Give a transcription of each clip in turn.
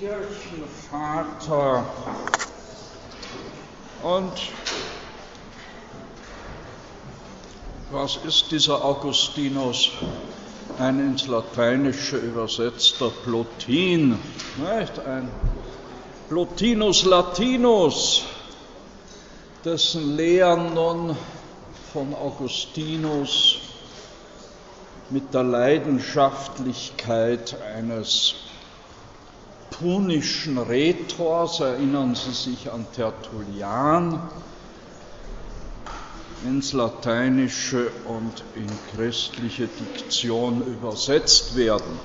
Kirchenvater und was ist dieser Augustinus? Ein ins Lateinische übersetzter Plotin, nicht? ein Plotinus Latinus, dessen Lehren nun von Augustinus mit der Leidenschaftlichkeit eines punischen Rhetors, erinnern Sie sich an Tertullian, ins Lateinische und in christliche Diktion übersetzt werden.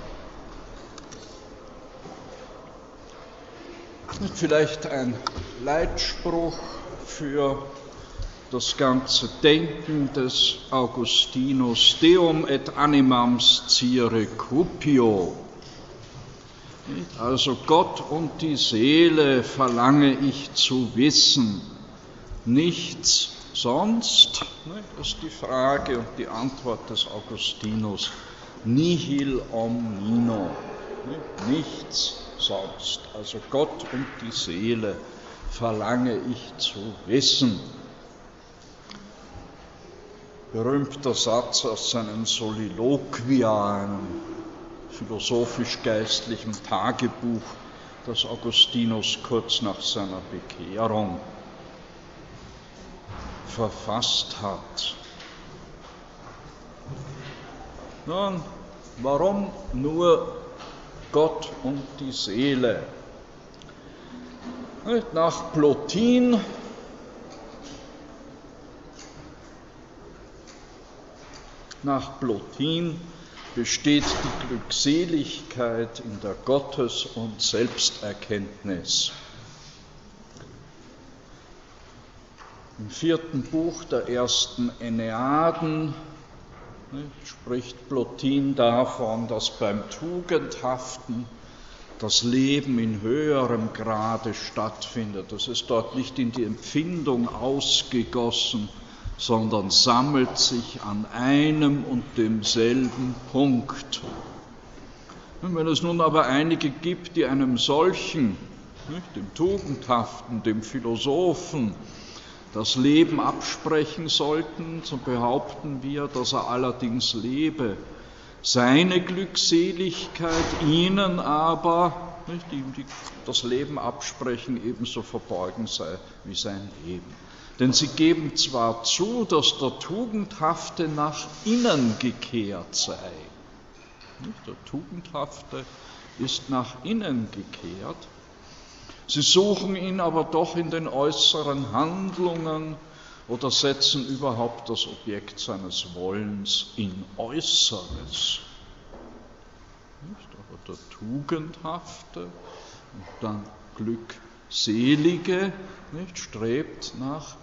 Vielleicht ein Leitspruch für das ganze Denken des Augustinus, Deum et animam scire cupio. Also Gott und die Seele verlange ich zu wissen, nichts sonst, das ist die Frage und die Antwort des Augustinus, nihil omnino, nichts sonst. Also Gott und die Seele verlange ich zu wissen. Berühmter Satz aus seinem Soliloquia, einem philosophisch-geistlichen Tagebuch, das Augustinus kurz nach seiner Bekehrung verfasst hat. Nun, warum nur Gott und die Seele? Nach Plotin Nach Plotin besteht die Glückseligkeit in der Gottes- und Selbsterkenntnis. Im vierten Buch der ersten Enneaden ne, spricht Plotin davon, dass beim Tugendhaften das Leben in höherem Grade stattfindet. Das ist dort nicht in die Empfindung ausgegossen, sondern sammelt sich an einem und demselben Punkt. Und wenn es nun aber einige gibt, die einem solchen, nicht, dem Tugendhaften, dem Philosophen, das Leben absprechen sollten, so behaupten wir, dass er allerdings lebe. Seine Glückseligkeit ihnen aber, nicht, die das Leben absprechen, ebenso verborgen sei wie sein Leben. Denn sie geben zwar zu, dass der Tugendhafte nach innen gekehrt sei. Der Tugendhafte ist nach innen gekehrt. Sie suchen ihn aber doch in den äußeren Handlungen oder setzen überhaupt das Objekt seines Wollens in Äußeres. Aber der Tugendhafte und dann Glückselige nicht, strebt nach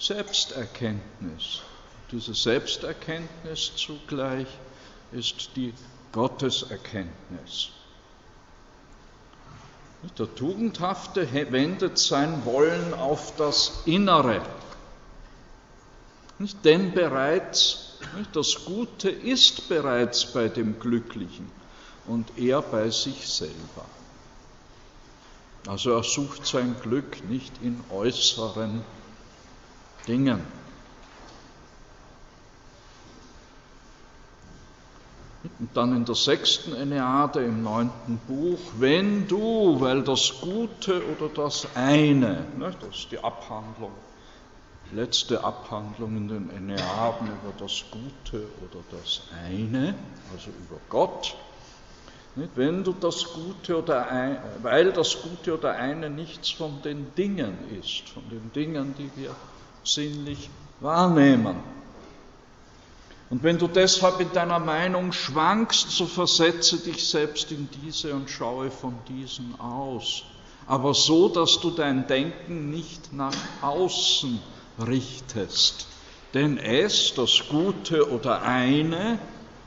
Selbsterkenntnis. Diese Selbsterkenntnis zugleich ist die Gotteserkenntnis. Der Tugendhafte wendet sein Wollen auf das Innere. Denn bereits das Gute ist bereits bei dem Glücklichen und er bei sich selber. Also er sucht sein Glück nicht in äußeren Dingen. Und dann in der sechsten Enneade im neunten Buch, wenn du, weil das Gute oder das eine, ne, das ist die Abhandlung, letzte Abhandlung in den Enneaden über das Gute oder das eine, also über Gott, nicht, wenn du das Gute oder ein, weil das Gute oder eine nichts von den Dingen ist, von den Dingen, die wir sinnlich wahrnehmen. Und wenn du deshalb in deiner Meinung schwankst, so versetze dich selbst in diese und schaue von diesen aus. Aber so, dass du dein Denken nicht nach außen richtest. Denn es, das Gute oder eine,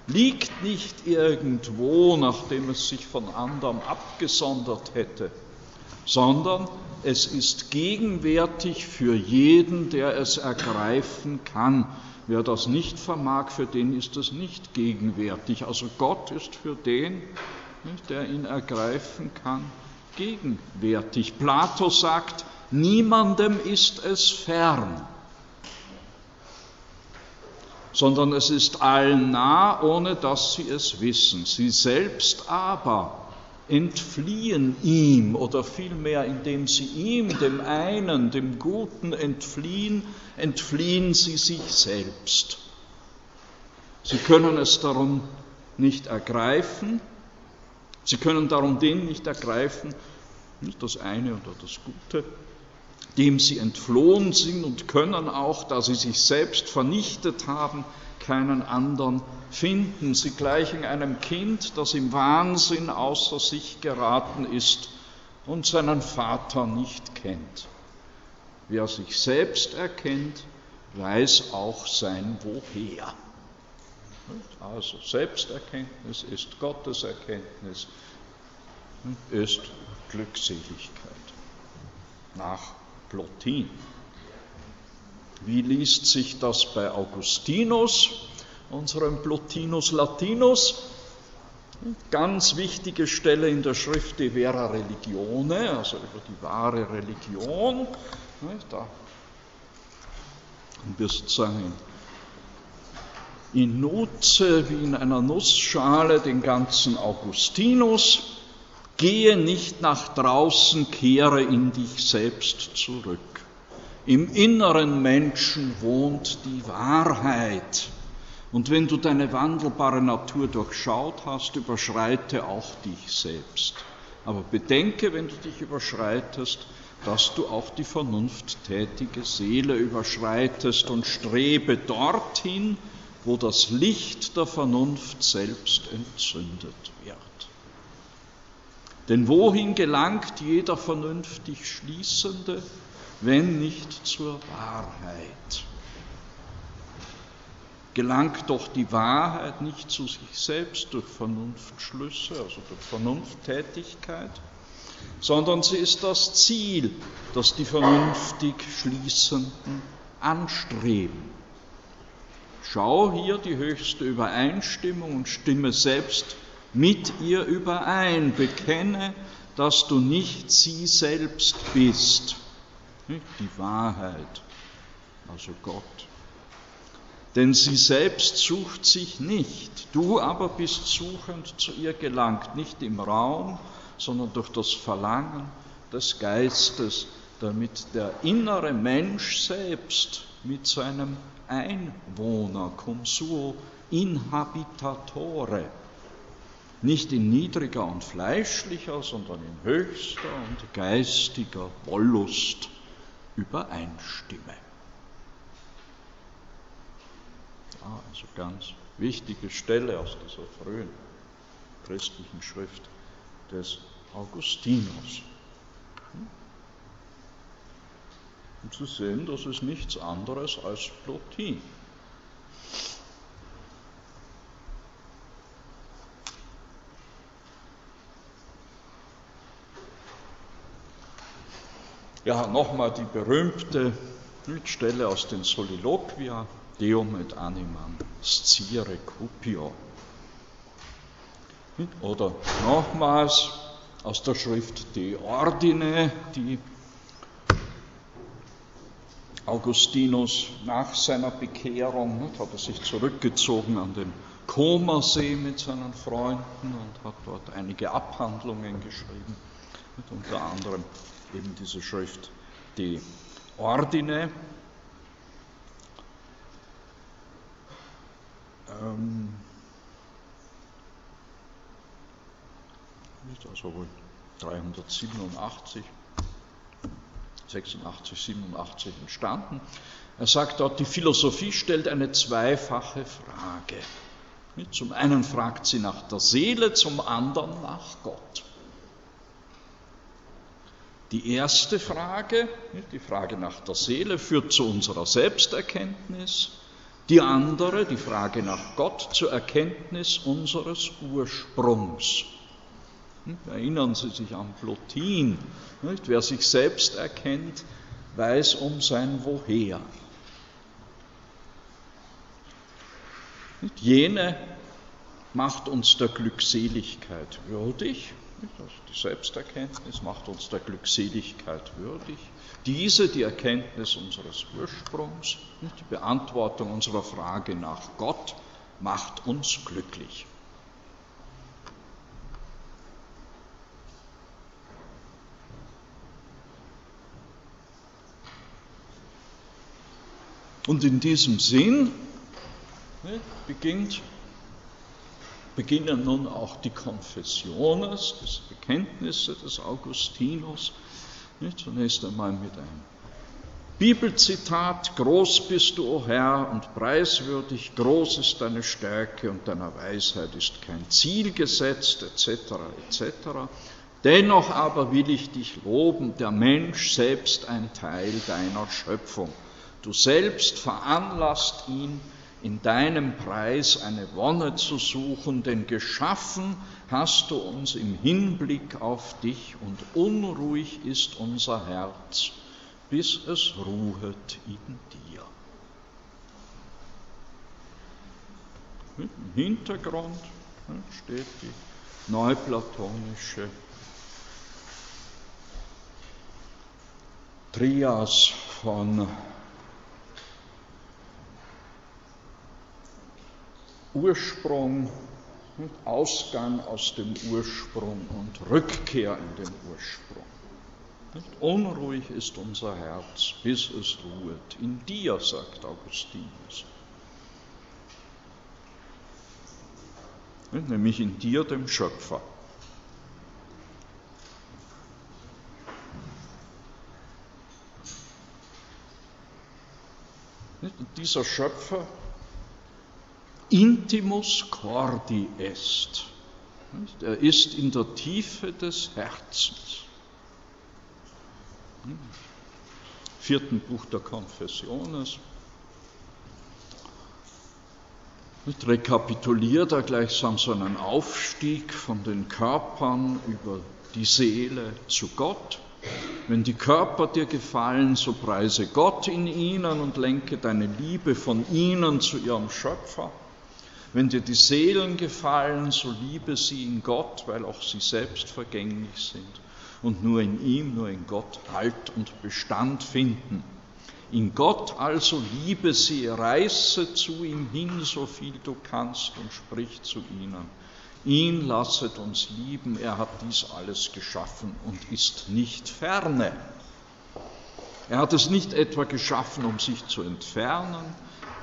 liegt nicht irgendwo, nachdem es sich von anderem abgesondert hätte, sondern es ist gegenwärtig für jeden, der es ergreifen kann. Wer das nicht vermag, für den ist es nicht gegenwärtig. Also Gott ist für den, der ihn ergreifen kann, gegenwärtig. Plato sagt, niemandem ist es fern, sondern es ist allen nah, ohne dass sie es wissen. Sie selbst aber entfliehen ihm oder vielmehr indem sie ihm, dem einen, dem Guten entfliehen, entfliehen sie sich selbst. Sie können es darum nicht ergreifen, sie können darum den nicht ergreifen, nicht das eine oder das Gute, dem sie entflohen sind und können auch, da sie sich selbst vernichtet haben, keinen anderen finden. Sie gleichen einem Kind, das im Wahnsinn außer sich geraten ist und seinen Vater nicht kennt. Wer sich selbst erkennt, weiß auch sein Woher. Also Selbsterkenntnis ist Gotteserkenntnis, ist Glückseligkeit. Nach Plotin. Wie liest sich das bei Augustinus, unserem Plotinus Latinus? Ganz wichtige Stelle in der Schrift De Vera Religione, also über die wahre Religion. Da haben wir sozusagen in Nutze wie in einer Nussschale den ganzen Augustinus. Gehe nicht nach draußen, kehre in dich selbst zurück. Im inneren Menschen wohnt die Wahrheit. Und wenn du deine wandelbare Natur durchschaut hast, überschreite auch dich selbst. Aber bedenke, wenn du dich überschreitest, dass du auch die vernunfttätige Seele überschreitest und strebe dorthin, wo das Licht der Vernunft selbst entzündet wird. Denn wohin gelangt jeder vernünftig Schließende, wenn nicht zur Wahrheit. Gelangt doch die Wahrheit nicht zu sich selbst durch Vernunftschlüsse, also durch Vernunfttätigkeit, sondern sie ist das Ziel, das die vernünftig Schließenden anstreben. Schau hier die höchste Übereinstimmung und stimme selbst mit ihr überein. Bekenne, dass du nicht sie selbst bist, die Wahrheit, also Gott. Denn sie selbst sucht sich nicht, du aber bist suchend zu ihr gelangt, nicht im Raum, sondern durch das Verlangen des Geistes, damit der innere Mensch selbst mit seinem Einwohner, cum suo inhabitatore, nicht in niedriger und fleischlicher, sondern in höchster und geistiger Wollust übereinstimme. Ja, also ganz wichtige Stelle aus dieser frühen christlichen Schrift des Augustinus. Und zu sehen, das ist nichts anderes als Plotin. Ja, nochmal die berühmte Stelle aus den Soliloquia, Deum et animam scire cupio. Oder nochmals aus der Schrift De Ordine, die Augustinus nach seiner Bekehrung hat er sich zurückgezogen an den Comersee mit seinen Freunden und hat dort einige Abhandlungen geschrieben, unter anderem eben diese Schrift, die Ordine. Ähm, also wohl 387, 86, 87 entstanden. Er sagt dort, die Philosophie stellt eine zweifache Frage. Zum einen fragt sie nach der Seele, zum anderen nach Gott. Die erste Frage, die Frage nach der Seele, führt zu unserer Selbsterkenntnis. Die andere, die Frage nach Gott, zur Erkenntnis unseres Ursprungs. Erinnern Sie sich an Plotin. Wer sich selbst erkennt, weiß um sein Woher. Jene, macht uns der Glückseligkeit würdig. Die Selbsterkenntnis macht uns der Glückseligkeit würdig. Diese, die Erkenntnis unseres Ursprungs, die Beantwortung unserer Frage nach Gott, macht uns glücklich. Und in diesem Sinn ne, beginnt, beginnen nun auch die Konfessiones, das Bekenntnisse des Augustinus, ne, zunächst einmal mit einem Bibelzitat, groß bist du, o Herr, und preiswürdig, groß ist deine Stärke und deiner Weisheit ist kein Ziel gesetzt, etc., etc. Dennoch aber will ich dich loben, der Mensch selbst ein Teil deiner Schöpfung. Du selbst veranlasst ihn, in deinem Preis eine Wonne zu suchen, denn geschaffen hast du uns im Hinblick auf dich und unruhig ist unser Herz, bis es ruhet in dir. Im Hintergrund steht die neuplatonische Trias von Ursprung, Ausgang aus dem Ursprung und Rückkehr in den Ursprung. Unruhig ist unser Herz, bis es ruht. In dir, sagt Augustinus. Nämlich in dir, dem Schöpfer. Und dieser Schöpfer intimus cordi est. Er ist in der Tiefe des Herzens. Im vierten Buch der Konfessiones. rekapituliert er gleichsam so einen Aufstieg von den Körpern über die Seele zu Gott. Wenn die Körper dir gefallen, so preise Gott in ihnen und lenke deine Liebe von ihnen zu ihrem Schöpfer. Wenn dir die Seelen gefallen, so liebe sie in Gott, weil auch sie selbst vergänglich sind und nur in ihm, nur in Gott Halt und Bestand finden. In Gott also liebe sie, reiße zu ihm hin, so viel du kannst und sprich zu ihnen. Ihn lasset uns lieben, er hat dies alles geschaffen und ist nicht ferne. Er hat es nicht etwa geschaffen, um sich zu entfernen,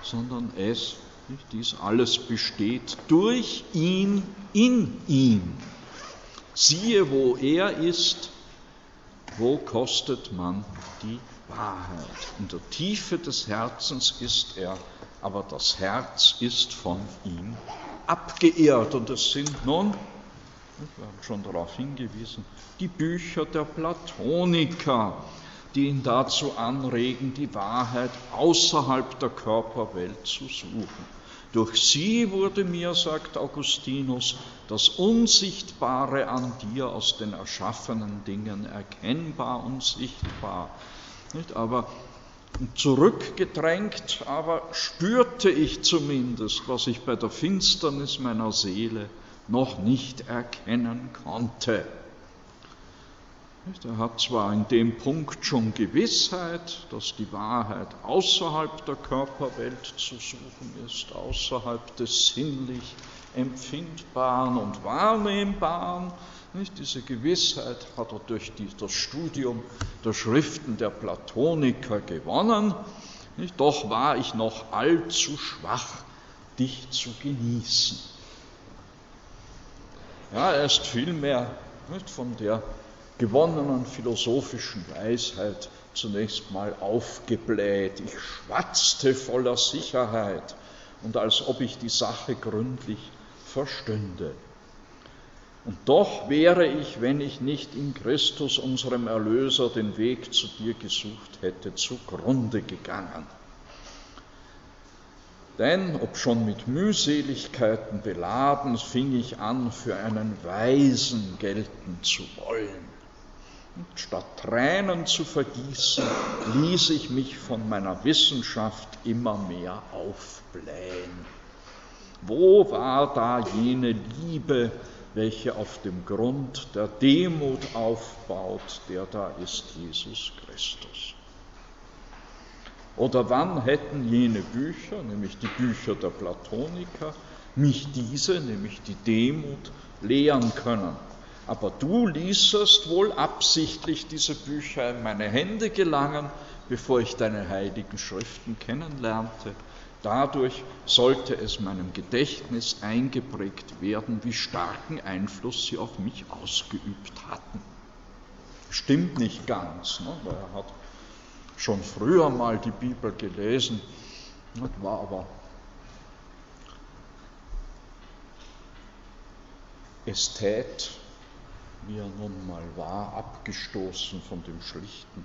sondern es dies alles besteht durch ihn, in ihm. Siehe, wo er ist, wo kostet man die Wahrheit. In der Tiefe des Herzens ist er, aber das Herz ist von ihm abgeehrt. Und es sind nun, wir haben schon darauf hingewiesen, die Bücher der Platoniker, die ihn dazu anregen, die Wahrheit außerhalb der Körperwelt zu suchen. Durch sie wurde mir, sagt Augustinus, das Unsichtbare an dir aus den erschaffenen Dingen erkennbar und sichtbar. Aber zurückgedrängt, aber spürte ich zumindest, was ich bei der Finsternis meiner Seele noch nicht erkennen konnte. Er hat zwar in dem Punkt schon Gewissheit, dass die Wahrheit außerhalb der Körperwelt zu suchen ist, außerhalb des sinnlich Empfindbaren und Wahrnehmbaren. Nicht? Diese Gewissheit hat er durch die, das Studium der Schriften der Platoniker gewonnen. Nicht? Doch war ich noch allzu schwach, dich zu genießen. Ja, er ist vielmehr von der gewonnenen philosophischen Weisheit zunächst mal aufgebläht. Ich schwatzte voller Sicherheit und als ob ich die Sache gründlich verstünde. Und doch wäre ich, wenn ich nicht in Christus, unserem Erlöser, den Weg zu dir gesucht hätte, zugrunde gegangen. Denn, ob schon mit Mühseligkeiten beladen, fing ich an, für einen Weisen gelten zu wollen. Statt Tränen zu vergießen, ließ ich mich von meiner Wissenschaft immer mehr aufblähen. Wo war da jene Liebe, welche auf dem Grund der Demut aufbaut, der da ist Jesus Christus? Oder wann hätten jene Bücher, nämlich die Bücher der Platoniker, mich diese, nämlich die Demut, lehren können? Aber du ließest wohl absichtlich diese Bücher in meine Hände gelangen, bevor ich deine heiligen Schriften kennenlernte. Dadurch sollte es meinem Gedächtnis eingeprägt werden, wie starken Einfluss sie auf mich ausgeübt hatten. Stimmt nicht ganz, ne? weil er hat schon früher mal die Bibel gelesen, war aber Ästhet wie er nun mal war, abgestoßen von dem schlichten,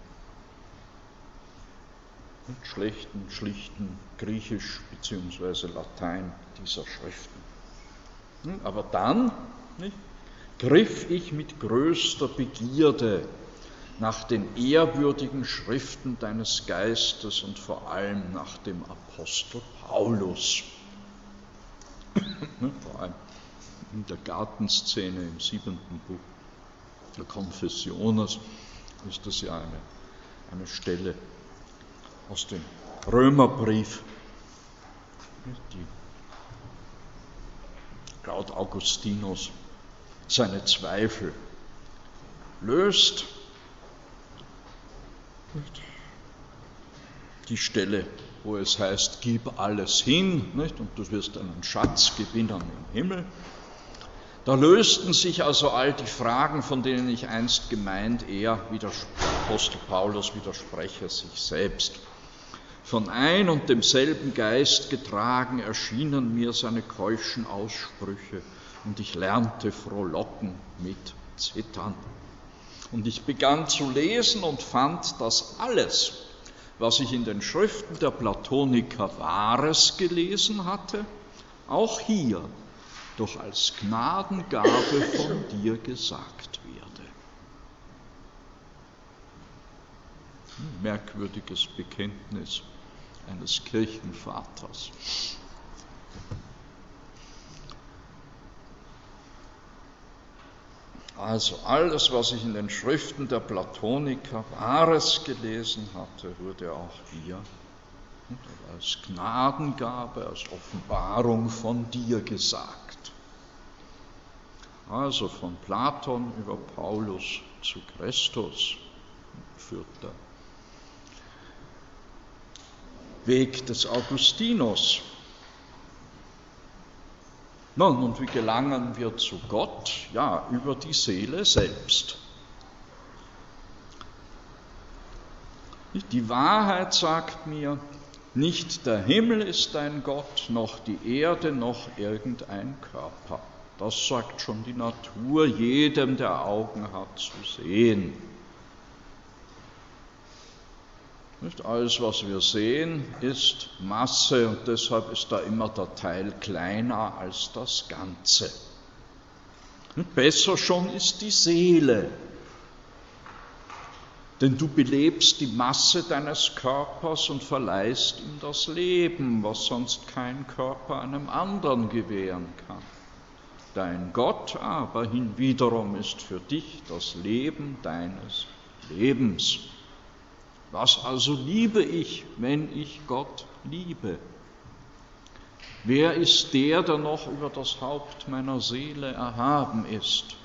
schlechten, schlichten Griechisch bzw. Latein dieser Schriften. Hm, aber dann nicht, griff ich mit größter Begierde nach den ehrwürdigen Schriften deines Geistes und vor allem nach dem Apostel Paulus. Hm, vor allem in der Gartenszene im siebenten Buch der Konfessiones ist das ja eine, eine Stelle aus dem Römerbrief, die laut Augustinus seine Zweifel löst. Die Stelle, wo es heißt, gib alles hin, nicht? und du wirst einen Schatz gewinnen im Himmel. Da lösten sich also all die Fragen, von denen ich einst gemeint, er, wie der Apostel Paulus, widerspreche sich selbst. Von ein und demselben Geist getragen erschienen mir seine keuschen Aussprüche und ich lernte frohlocken mit Zittern. Und ich begann zu lesen und fand, dass alles, was ich in den Schriften der Platoniker Wahres gelesen hatte, auch hier doch als Gnadengabe von dir gesagt werde. Ein merkwürdiges Bekenntnis eines Kirchenvaters. Also alles, was ich in den Schriften der Platoniker Wahres gelesen hatte, wurde auch hier als Gnadengabe, als Offenbarung von dir gesagt. Also von Platon über Paulus zu Christus führt der Weg des Augustinus. Nun, und wie gelangen wir zu Gott? Ja, über die Seele selbst. Die Wahrheit sagt mir, nicht der Himmel ist dein Gott, noch die Erde, noch irgendein Körper. Das sagt schon die Natur jedem, der Augen hat, zu sehen. Nicht alles, was wir sehen, ist Masse und deshalb ist da immer der Teil kleiner als das Ganze. Und besser schon ist die Seele, denn du belebst die Masse deines Körpers und verleihst ihm das Leben, was sonst kein Körper einem anderen gewähren kann. Dein Gott aber hinwiederum ist für dich das Leben deines Lebens. Was also liebe ich, wenn ich Gott liebe? Wer ist der, der noch über das Haupt meiner Seele erhaben ist?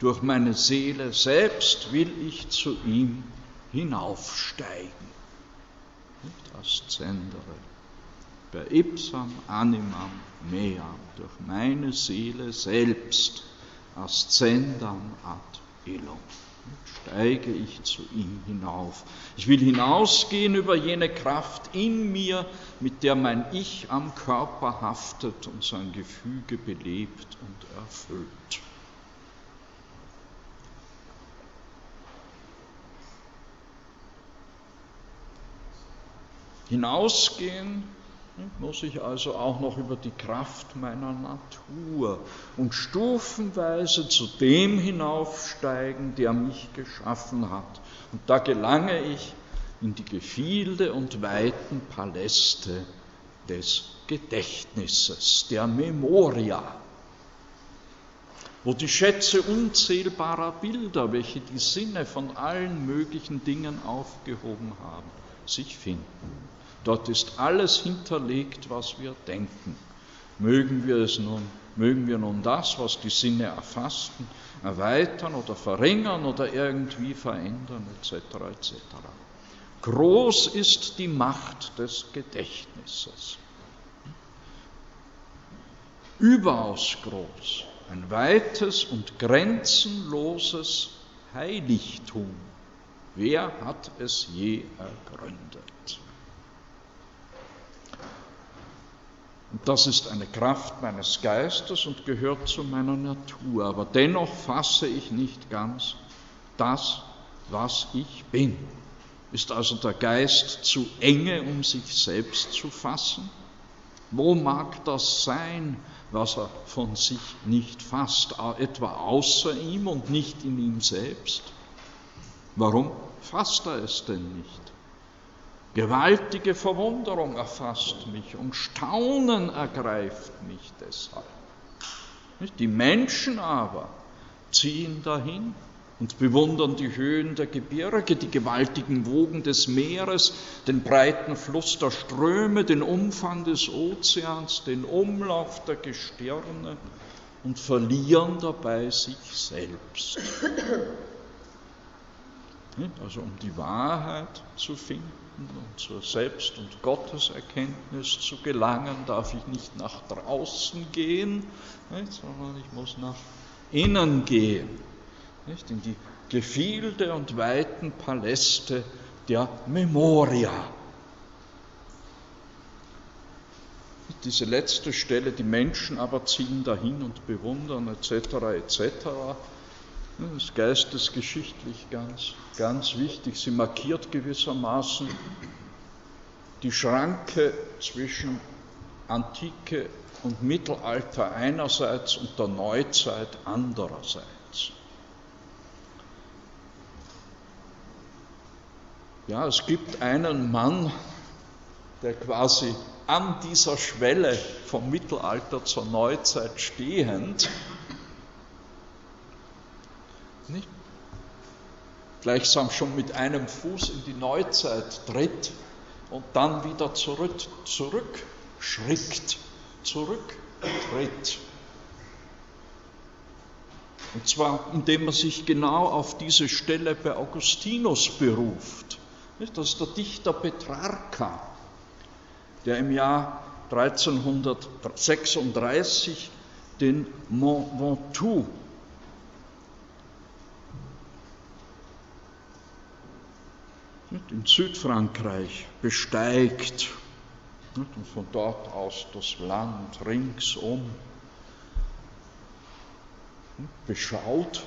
Durch meine Seele selbst will ich zu ihm hinaufsteigen. Nicht Aszendere. Per ipsam animam meam. Durch meine Seele selbst. Ascendam ad illum steige ich zu ihm hinauf. Ich will hinausgehen über jene Kraft in mir, mit der mein Ich am Körper haftet und sein Gefüge belebt und erfüllt. Hinausgehen muss ich also auch noch über die Kraft meiner Natur und stufenweise zu dem hinaufsteigen, der mich geschaffen hat. Und da gelange ich in die Gefilde und weiten Paläste des Gedächtnisses, der Memoria, wo die Schätze unzählbarer Bilder, welche die Sinne von allen möglichen Dingen aufgehoben haben, sich finden. Dort ist alles hinterlegt, was wir denken. Mögen wir es nun, mögen wir nun das, was die Sinne erfassten, erweitern oder verringern oder irgendwie verändern, etc. etc. Groß ist die Macht des Gedächtnisses. Überaus groß. Ein weites und grenzenloses Heiligtum. Wer hat es je ergründet? Und das ist eine Kraft meines Geistes und gehört zu meiner Natur. Aber dennoch fasse ich nicht ganz das, was ich bin. Ist also der Geist zu enge, um sich selbst zu fassen? Wo mag das sein, was er von sich nicht fasst, etwa außer ihm und nicht in ihm selbst? Warum fasst er es denn nicht? Gewaltige Verwunderung erfasst mich und Staunen ergreift mich deshalb. Die Menschen aber ziehen dahin und bewundern die Höhen der Gebirge, die gewaltigen Wogen des Meeres, den breiten Fluss der Ströme, den Umfang des Ozeans, den Umlauf der Gestirne und verlieren dabei sich selbst. Also um die Wahrheit zu finden und zur Selbst- und Gotteserkenntnis zu gelangen, darf ich nicht nach draußen gehen, nicht, sondern ich muss nach innen gehen, nicht, in die Gefilde und weiten Paläste der Memoria. Diese letzte Stelle, die Menschen aber ziehen dahin und bewundern etc. etc. Das ist geistesgeschichtlich ganz, ganz wichtig. Sie markiert gewissermaßen die Schranke zwischen Antike und Mittelalter einerseits und der Neuzeit andererseits. Ja, es gibt einen Mann, der quasi an dieser Schwelle vom Mittelalter zur Neuzeit stehend nicht? Gleichsam schon mit einem Fuß in die Neuzeit tritt und dann wieder zurück, zurückschrickt, zurücktritt. Und zwar indem er sich genau auf diese Stelle bei Augustinus beruft. Das ist der Dichter Petrarca, der im Jahr 1336 den Mont Ventoux in Südfrankreich besteigt und von dort aus das Land ringsum beschaut.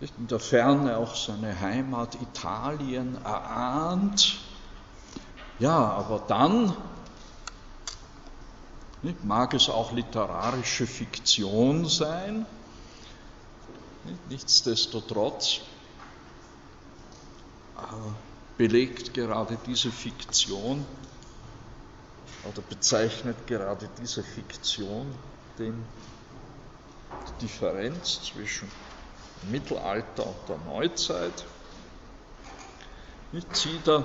In der Ferne auch seine Heimat Italien erahnt. Ja, aber dann Mag es auch literarische Fiktion sein? Nichtsdestotrotz belegt gerade diese Fiktion oder bezeichnet gerade diese Fiktion den, die Differenz zwischen Mittelalter und der Neuzeit. Ich ziehe da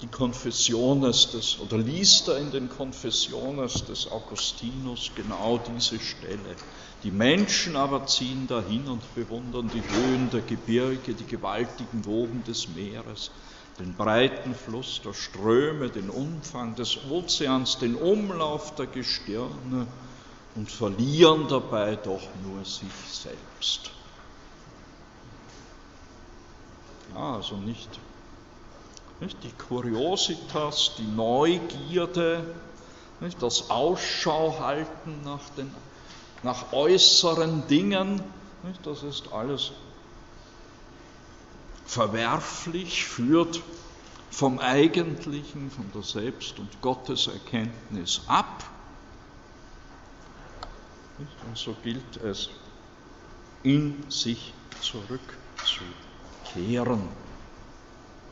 die Konfessiones des, oder liest er in den Konfessiones des Augustinus genau diese Stelle. Die Menschen aber ziehen dahin und bewundern die Höhen der Gebirge, die gewaltigen Wogen des Meeres, den breiten Fluss der Ströme, den Umfang des Ozeans, den Umlauf der Gestirne und verlieren dabei doch nur sich selbst. Ja, also nicht die Kuriositas, die Neugierde, das Ausschau halten nach, den, nach äußeren Dingen, das ist alles verwerflich, führt vom Eigentlichen, von der Selbst- und Gotteserkenntnis ab. Und so gilt es, in sich zurückzukehren.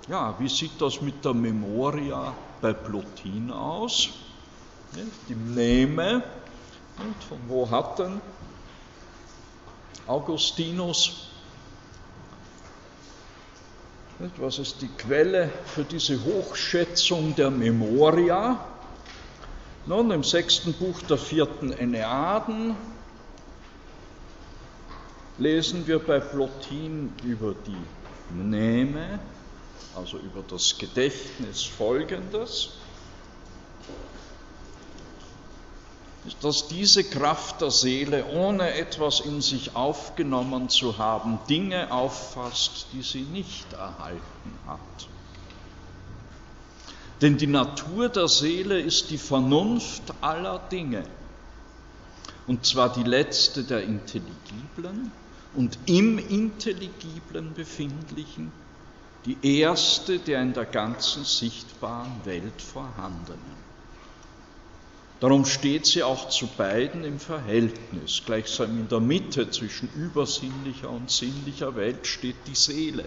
Ja, wie sieht das mit der Memoria bei Plotin aus? Die Mneme, von wo hat denn Augustinus was ist die Quelle für diese Hochschätzung der Memoria? Nun, im sechsten Buch der vierten Enneaden lesen wir bei Plotin über die Mneme, also über das Gedächtnis folgendes. dass diese Kraft der Seele, ohne etwas in sich aufgenommen zu haben, Dinge auffasst, die sie nicht erhalten hat. Denn die Natur der Seele ist die Vernunft aller Dinge, und zwar die letzte der Intelligiblen und im Intelligiblen befindlichen, die erste der in der ganzen sichtbaren Welt vorhandenen. Darum steht sie auch zu beiden im Verhältnis. Gleichsam in der Mitte zwischen übersinnlicher und sinnlicher Welt steht die Seele.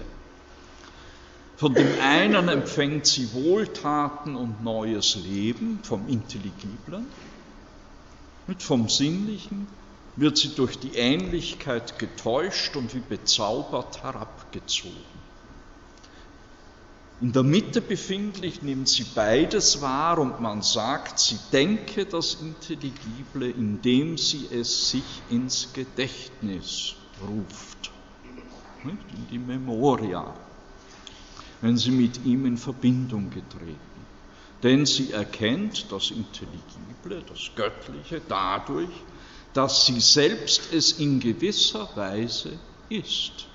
Von dem einen empfängt sie Wohltaten und neues Leben vom Intelligiblen, und vom Sinnlichen wird sie durch die Ähnlichkeit getäuscht und wie bezaubert herabgezogen. In der Mitte befindlich nimmt sie beides wahr und man sagt, sie denke das Intelligible, indem sie es sich ins Gedächtnis ruft, in die Memoria, wenn sie mit ihm in Verbindung getreten. Denn sie erkennt das Intelligible, das Göttliche, dadurch, dass sie selbst es in gewisser Weise ist.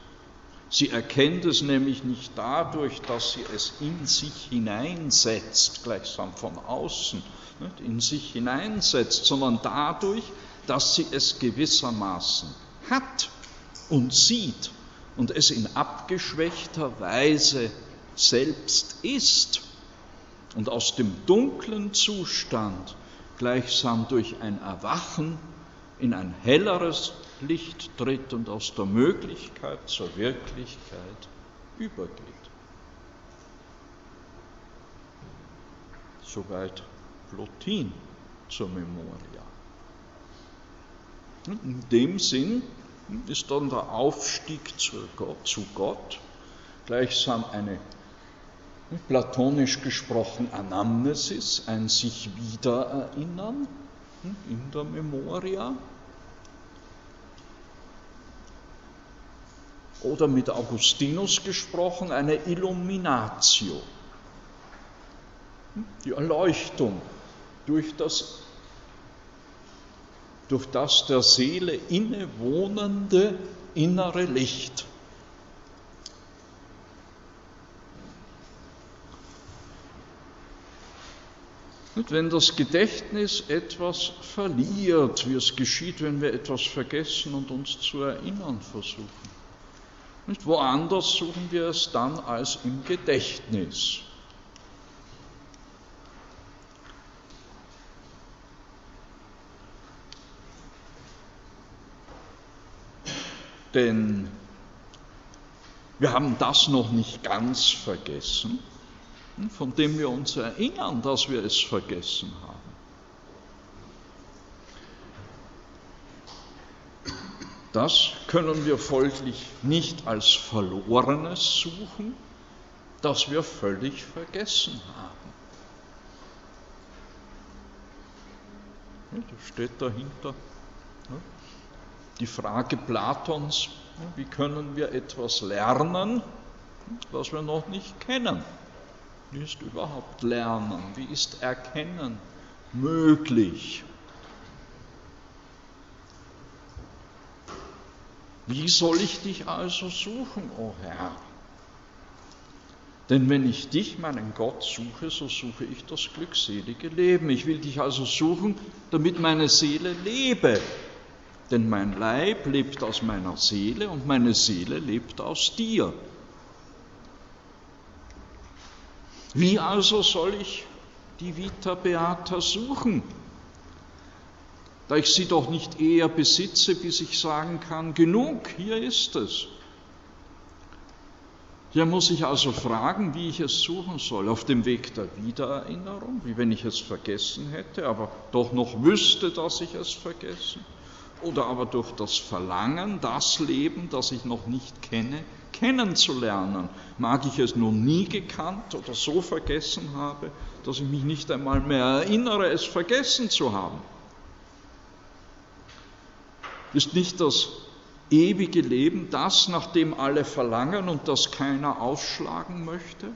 Sie erkennt es nämlich nicht dadurch, dass sie es in sich hineinsetzt, gleichsam von außen, nicht, in sich hineinsetzt, sondern dadurch, dass sie es gewissermaßen hat und sieht und es in abgeschwächter Weise selbst ist und aus dem dunklen Zustand gleichsam durch ein Erwachen in ein helleres Licht tritt und aus der Möglichkeit zur Wirklichkeit übergeht. Soweit Plotin zur Memoria. In dem Sinn ist dann der Aufstieg zu Gott gleichsam eine platonisch gesprochen Anamnesis, ein sich wiedererinnern in der Memoria, oder mit Augustinus gesprochen, eine Illuminatio, die Erleuchtung durch das, durch das der Seele innewohnende innere Licht. Und wenn das Gedächtnis etwas verliert, wie es geschieht, wenn wir etwas vergessen und uns zu erinnern versuchen, nicht woanders suchen wir es dann als im Gedächtnis. Denn wir haben das noch nicht ganz vergessen, von dem wir uns erinnern, dass wir es vergessen haben. Das können wir folglich nicht als Verlorenes suchen, das wir völlig vergessen haben. Das steht dahinter die Frage Platons, wie können wir etwas lernen, was wir noch nicht kennen? Wie ist überhaupt Lernen? Wie ist Erkennen möglich? Wie soll ich dich also suchen, o oh Herr? Denn wenn ich dich, meinen Gott, suche, so suche ich das glückselige Leben. Ich will dich also suchen, damit meine Seele lebe. Denn mein Leib lebt aus meiner Seele und meine Seele lebt aus dir. Wie also soll ich die Vita Beata suchen? Da ich sie doch nicht eher besitze, bis ich sagen kann, genug, hier ist es. Der muss sich also fragen, wie ich es suchen soll, auf dem Weg der Wiedererinnerung, wie wenn ich es vergessen hätte, aber doch noch wüsste, dass ich es vergessen, oder aber durch das Verlangen, das Leben, das ich noch nicht kenne, kennenzulernen. Mag ich es nun nie gekannt oder so vergessen habe, dass ich mich nicht einmal mehr erinnere, es vergessen zu haben. Ist nicht das ewige Leben, das, nach dem alle verlangen und das keiner ausschlagen möchte?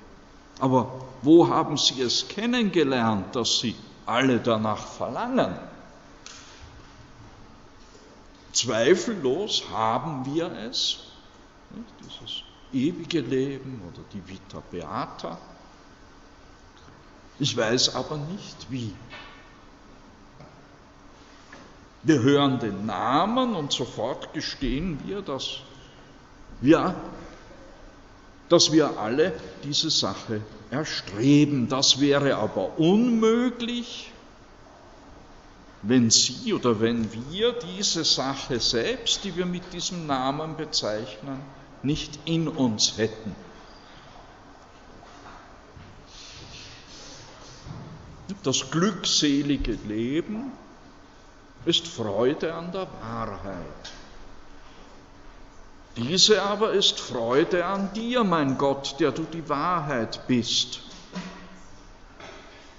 Aber wo haben Sie es kennengelernt, dass Sie alle danach verlangen? Zweifellos haben wir es, dieses ewige Leben oder die Vita Beata. Ich weiß aber nicht wie. Wir hören den Namen und sofort gestehen wir, dass wir, dass wir alle diese Sache erstreben. Das wäre aber unmöglich, wenn Sie oder wenn wir diese Sache selbst, die wir mit diesem Namen bezeichnen, nicht in uns hätten. Das glückselige Leben ist Freude an der Wahrheit. Diese aber ist Freude an dir, mein Gott, der du die Wahrheit bist.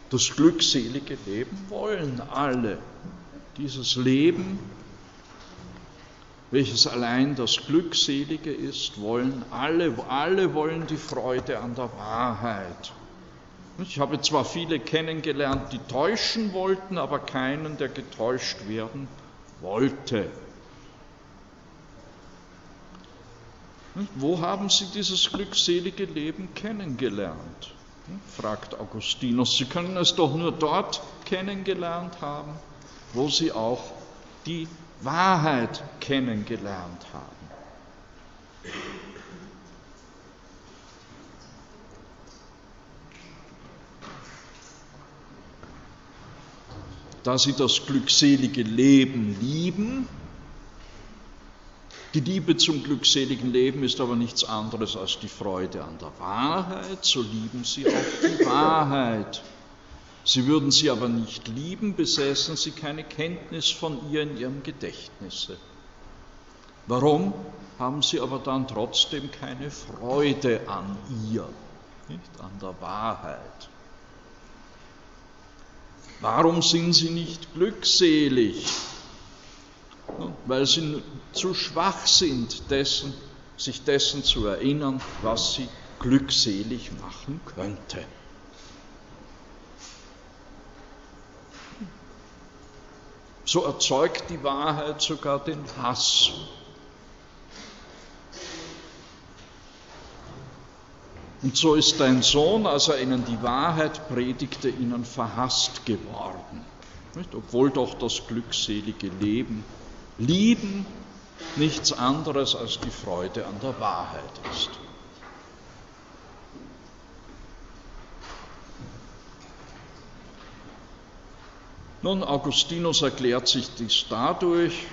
Das glückselige Leben wollen alle. Dieses Leben, welches allein das Glückselige ist, wollen alle, alle wollen die Freude an der Wahrheit. Ich habe zwar viele kennengelernt, die täuschen wollten, aber keinen, der getäuscht werden wollte. Wo haben Sie dieses glückselige Leben kennengelernt? fragt Augustinus. Sie können es doch nur dort kennengelernt haben, wo Sie auch die Wahrheit kennengelernt haben. Da sie das glückselige Leben lieben. Die Liebe zum glückseligen Leben ist aber nichts anderes als die Freude an der Wahrheit, so lieben sie auch die Wahrheit. Sie würden sie aber nicht lieben, besäßen sie keine Kenntnis von ihr in ihrem Gedächtnisse. Warum haben sie aber dann trotzdem keine Freude an ihr, nicht an der Wahrheit? Warum sind sie nicht glückselig? Weil sie zu schwach sind, dessen, sich dessen zu erinnern, was sie glückselig machen könnte. So erzeugt die Wahrheit sogar den Hass. Und so ist dein Sohn, als er ihnen die Wahrheit predigte, ihnen verhasst geworden. Nicht? Obwohl doch das glückselige Leben, Lieben nichts anderes als die Freude an der Wahrheit ist. Nun, Augustinus erklärt sich dies dadurch,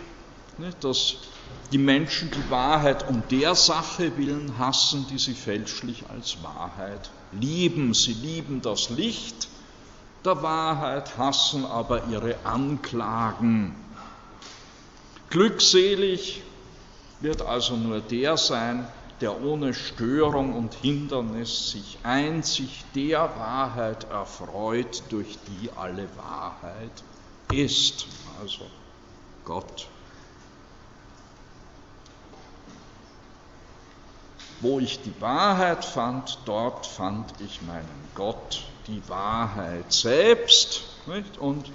dass die Menschen die Wahrheit um der Sache willen hassen, die sie fälschlich als Wahrheit lieben. Sie lieben das Licht der Wahrheit, hassen aber ihre Anklagen. Glückselig wird also nur der sein, der ohne Störung und Hindernis sich einzig der Wahrheit erfreut, durch die alle Wahrheit ist, also Gott. Wo ich die Wahrheit fand, dort fand ich meinen Gott, die Wahrheit selbst. Nicht? Und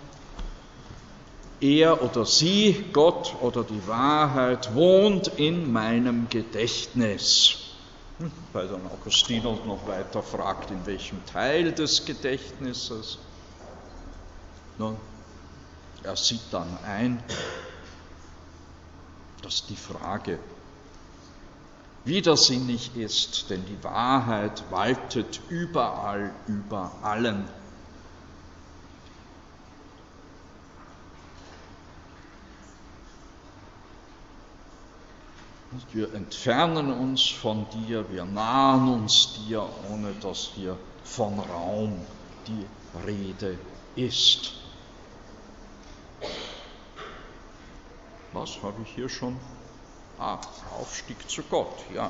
er oder sie, Gott oder die Wahrheit, wohnt in meinem Gedächtnis. Weil dann Augustinus noch weiter fragt, in welchem Teil des Gedächtnisses. Nun, er sieht dann ein, dass die Frage widersinnig ist, denn die Wahrheit waltet überall über allen. Wir entfernen uns von dir, wir nahen uns dir, ohne dass hier von Raum die Rede ist. Was habe ich hier schon? Ah, Aufstieg zu Gott, ja.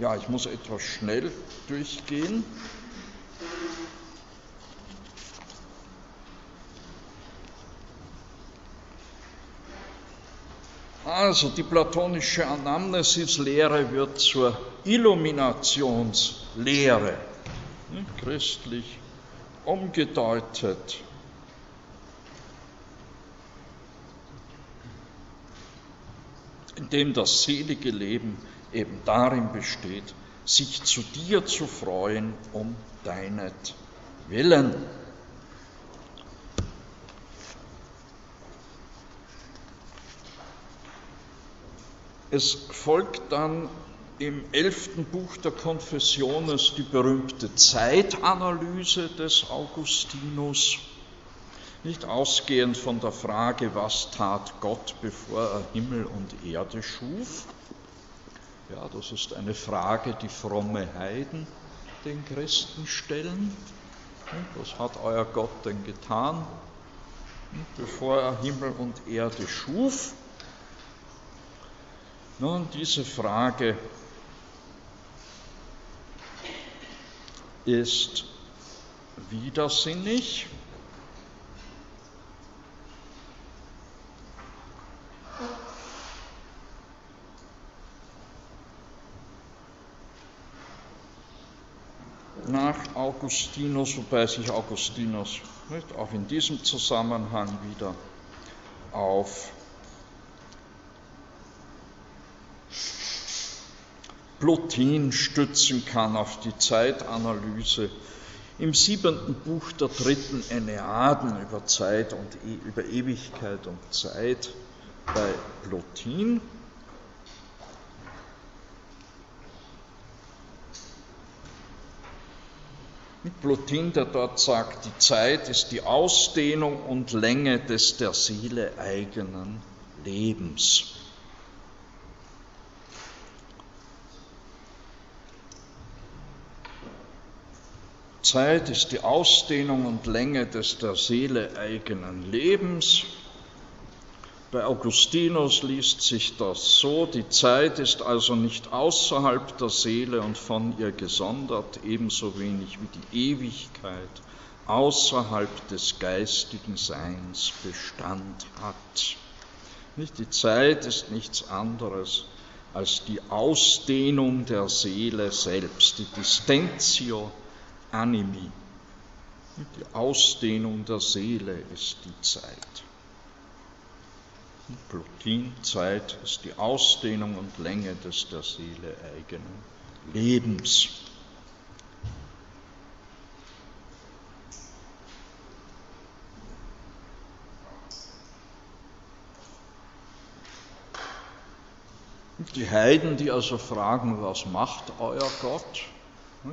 Ja, ich muss etwas schnell durchgehen. Also die platonische Anamnesis-Lehre wird zur Illuminationslehre, ne, christlich umgedeutet. Indem das selige Leben eben darin besteht, sich zu dir zu freuen um deinetwillen. Es folgt dann im elften Buch der Konfessiones die berühmte Zeitanalyse des Augustinus, nicht ausgehend von der Frage, was tat Gott, bevor er Himmel und Erde schuf. Ja, das ist eine Frage, die fromme Heiden den Christen stellen. Was hat euer Gott denn getan, bevor er Himmel und Erde schuf? Nun, diese Frage ist widersinnig. Nach Augustinus, wobei sich Augustinus nicht, auch in diesem Zusammenhang wieder auf Plotin stützen kann auf die Zeitanalyse. Im siebenten Buch der dritten Enneaden über Zeit und e über Ewigkeit und Zeit bei Plotin. Plotin, der dort sagt, die Zeit ist die Ausdehnung und Länge des der Seele eigenen Lebens. Zeit ist die Ausdehnung und Länge des der Seele eigenen Lebens. Bei Augustinus liest sich das so, die Zeit ist also nicht außerhalb der Seele und von ihr gesondert, ebenso wenig wie die Ewigkeit außerhalb des geistigen Seins Bestand hat. Nicht die Zeit ist nichts anderes als die Ausdehnung der Seele selbst, die Distentio animi. Die Ausdehnung der Seele ist die Zeit. Plotin, Zeit ist die Ausdehnung und Länge des der Seele eigenen Lebens. Die Heiden, die also fragen, was macht euer Gott?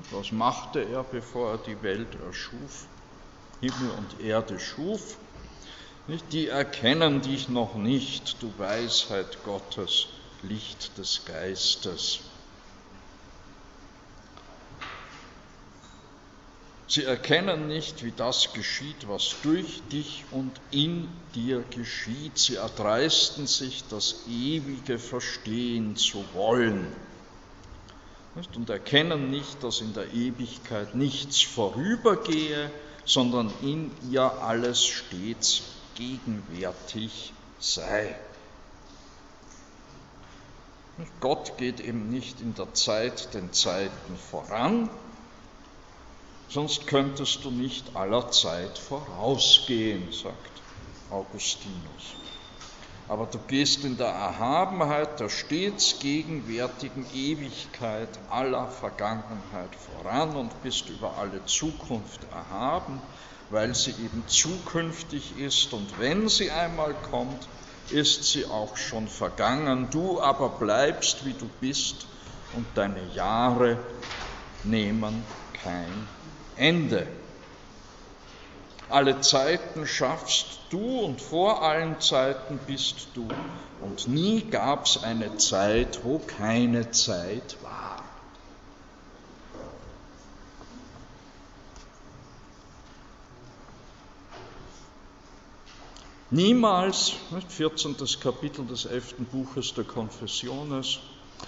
Was machte er, bevor er die Welt erschuf, Himmel und Erde schuf? Die erkennen dich noch nicht, du Weisheit Gottes, Licht des Geistes. Sie erkennen nicht, wie das geschieht, was durch dich und in dir geschieht. Sie erdreisten sich, das Ewige verstehen zu wollen und erkennen nicht, dass in der Ewigkeit nichts vorübergehe, sondern in ihr alles stets gegenwärtig sei. Gott geht eben nicht in der Zeit den Zeiten voran, sonst könntest du nicht aller Zeit vorausgehen, sagt Augustinus aber du gehst in der Erhabenheit der stets gegenwärtigen Ewigkeit aller Vergangenheit voran und bist über alle Zukunft erhaben, weil sie eben zukünftig ist und wenn sie einmal kommt, ist sie auch schon vergangen, du aber bleibst, wie du bist und deine Jahre nehmen kein Ende. Alle Zeiten schaffst du und vor allen Zeiten bist du. Und nie gab es eine Zeit, wo keine Zeit war. Niemals, 14. Kapitel des 11. Buches der Konfessiones,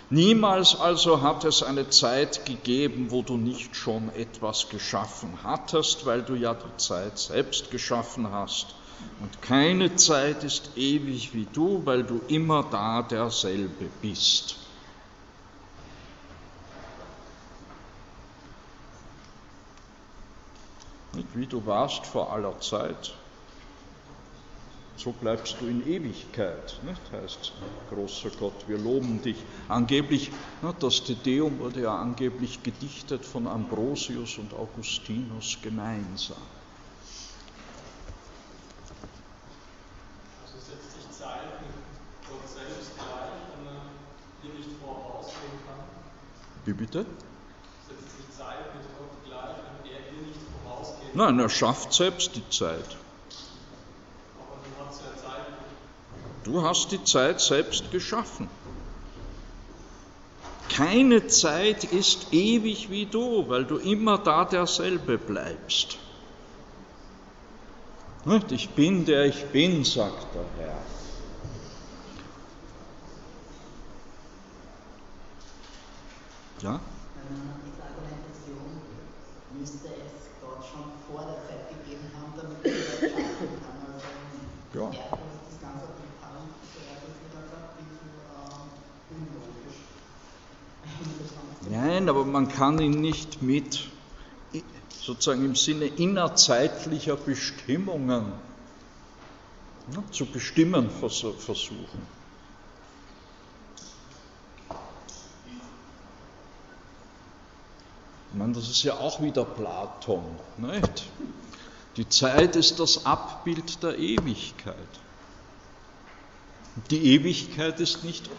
Niemals also hat es eine Zeit gegeben, wo du nicht schon etwas geschaffen hattest, weil du ja die Zeit selbst geschaffen hast. Und keine Zeit ist ewig wie du, weil du immer da derselbe bist. Wie du warst vor aller Zeit, so bleibst du in Ewigkeit, nicht? heißt großer Gott, wir loben dich. Angeblich, das Tedeum wurde ja angeblich gedichtet von Ambrosius und Augustinus gemeinsam. Also setzt sich Zeit mit Gott selbst gleich, wenn er dir nicht vorausgehen kann? Wie bitte? Setzt sich Zeit mit Gott gleich, wenn er dir nicht vorausgehen kann? Nein, er schafft selbst die Zeit. Du hast die Zeit selbst geschaffen. Keine Zeit ist ewig wie du, weil du immer da derselbe bleibst. Ich bin der ich bin, sagt der Herr. Ja? Diese Argumentation müsste es Gott schon vor der Zeit gegeben haben, damit er das schaffen kann. Also ja. Nein, aber man kann ihn nicht mit sozusagen im Sinne innerzeitlicher Bestimmungen ja, zu bestimmen versuchen. Ich meine, das ist ja auch wieder Platon. Nicht? Die Zeit ist das Abbild der Ewigkeit. Die Ewigkeit ist nicht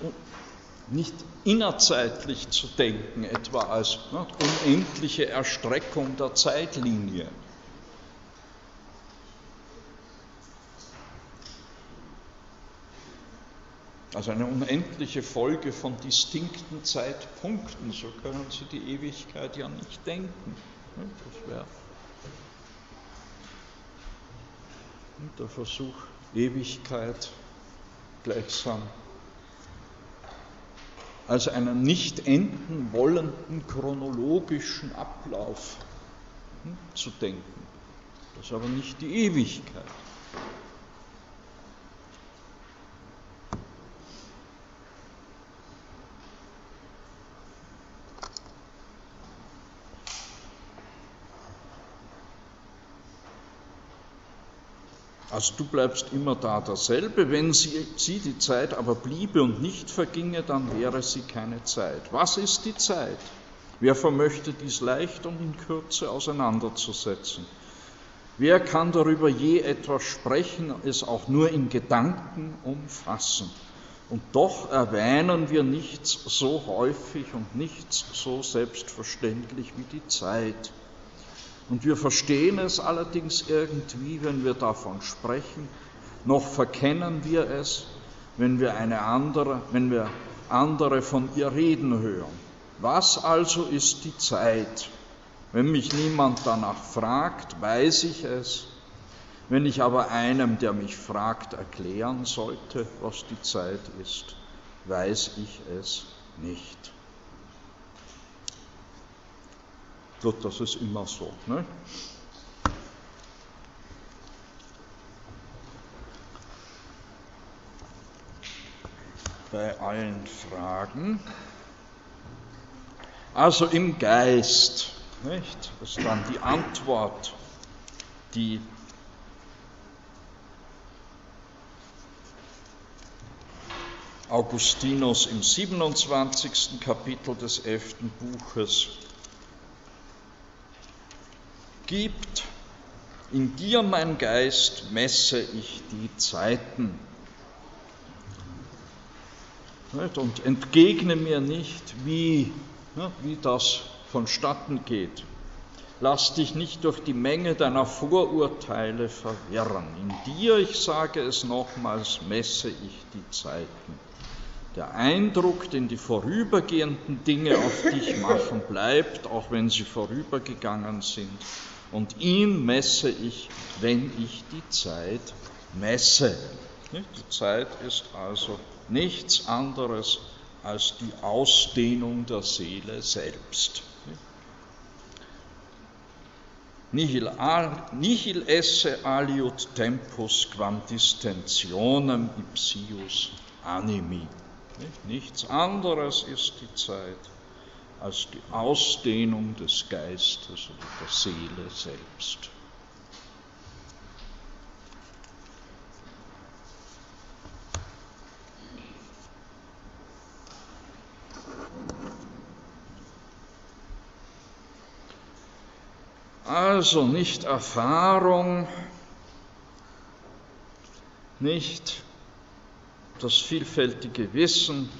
nicht innerzeitlich zu denken, etwa als ne, unendliche Erstreckung der Zeitlinie. Also eine unendliche Folge von distinkten Zeitpunkten, so können Sie die Ewigkeit ja nicht denken. Ne, das wäre der Versuch, Ewigkeit gleichsam als einen nicht enden wollenden chronologischen Ablauf hm, zu denken. Das ist aber nicht die Ewigkeit. Also du bleibst immer da derselbe. Wenn sie, sie die Zeit aber bliebe und nicht verginge, dann wäre sie keine Zeit. Was ist die Zeit? Wer vermöchte dies leicht und in Kürze auseinanderzusetzen? Wer kann darüber je etwas sprechen, es auch nur in Gedanken umfassen? Und doch erwähnen wir nichts so häufig und nichts so selbstverständlich wie die Zeit. Und wir verstehen es allerdings irgendwie, wenn wir davon sprechen, noch verkennen wir es, wenn wir eine andere, wenn wir andere von ihr reden hören. Was also ist die Zeit? Wenn mich niemand danach fragt, weiß ich es. Wenn ich aber einem, der mich fragt, erklären sollte, was die Zeit ist, weiß ich es nicht. Das ist immer so. Ne? Bei allen Fragen. Also im Geist, nicht? Das ist dann die Antwort, die Augustinus im 27. Kapitel des 11. Buches gibt, in dir, mein Geist, messe ich die Zeiten. Und entgegne mir nicht, wie, wie das vonstatten geht. Lass dich nicht durch die Menge deiner Vorurteile verwirren. In dir, ich sage es nochmals, messe ich die Zeiten. Der Eindruck, den die vorübergehenden Dinge auf dich machen, bleibt, auch wenn sie vorübergegangen sind. Und ihn messe ich, wenn ich die Zeit messe. Die Zeit ist also nichts anderes als die Ausdehnung der Seele selbst. Nihil, nihil esse aliut tempus quam distensionem ipsius animi. Nichts anderes ist die Zeit als die Ausdehnung des Geistes oder der Seele selbst. Also nicht Erfahrung, nicht das vielfältige Wissen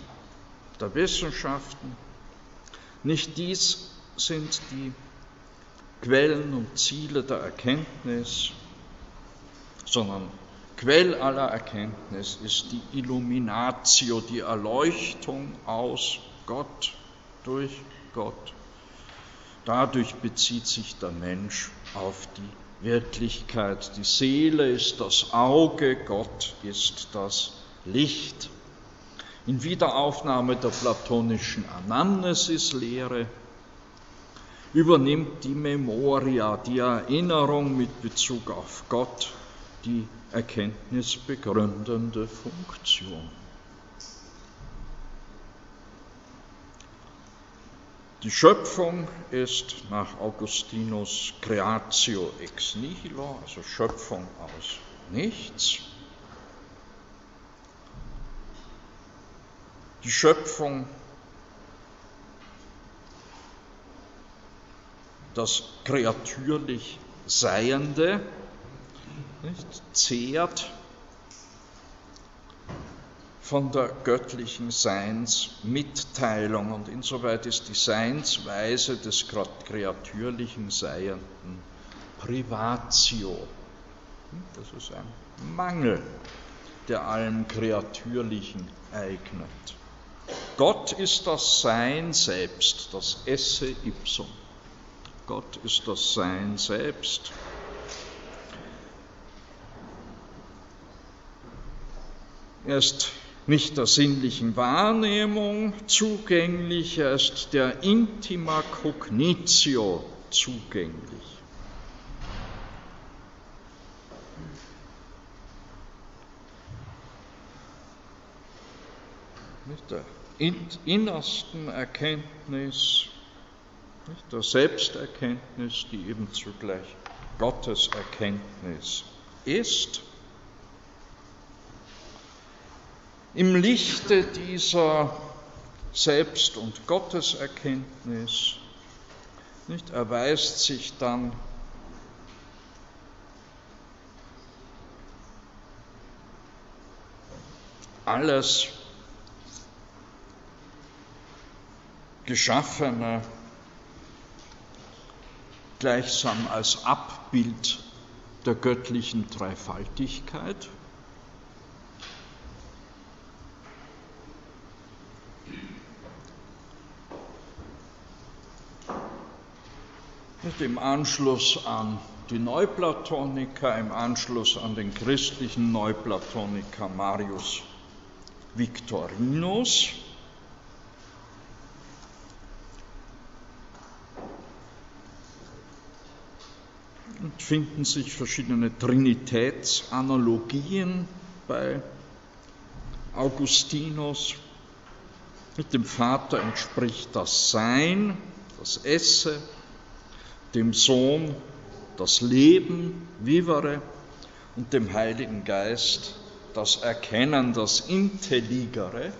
der Wissenschaften, nicht dies sind die Quellen und Ziele der Erkenntnis, sondern Quell aller Erkenntnis ist die Illuminatio, die Erleuchtung aus Gott, durch Gott. Dadurch bezieht sich der Mensch auf die Wirklichkeit. Die Seele ist das Auge, Gott ist das Licht. In Wiederaufnahme der platonischen Anamnesis-Lehre übernimmt die Memoria, die Erinnerung mit Bezug auf Gott, die erkenntnisbegründende Funktion. Die Schöpfung ist nach Augustinus Creatio ex nihilo, also Schöpfung aus nichts. Die Schöpfung, das kreatürlich Seiende, nicht, zehrt von der göttlichen Seinsmitteilung und insoweit ist die Seinsweise des kreatürlichen Seienden Privatio. Das ist ein Mangel, der allem Kreatürlichen eignet. Gott ist das Sein selbst, das Esse ipsum. Gott ist das Sein selbst. Er ist nicht der sinnlichen Wahrnehmung zugänglich, er ist der Intima Cognitio zugänglich. Mit der innersten Erkenntnis, der Selbsterkenntnis, die eben zugleich Gottes Erkenntnis ist. Im Lichte dieser Selbst- und Gotteserkenntnis nicht, erweist sich dann alles Geschaffene gleichsam als Abbild der göttlichen Dreifaltigkeit im Anschluss an die Neuplatoniker, im Anschluss an den christlichen Neuplatoniker Marius Victorinus. Und finden sich verschiedene Trinitätsanalogien bei Augustinus. Mit dem Vater entspricht das Sein, das Esse, dem Sohn das Leben, vivere, und dem Heiligen Geist das Erkennen, das Intelligere.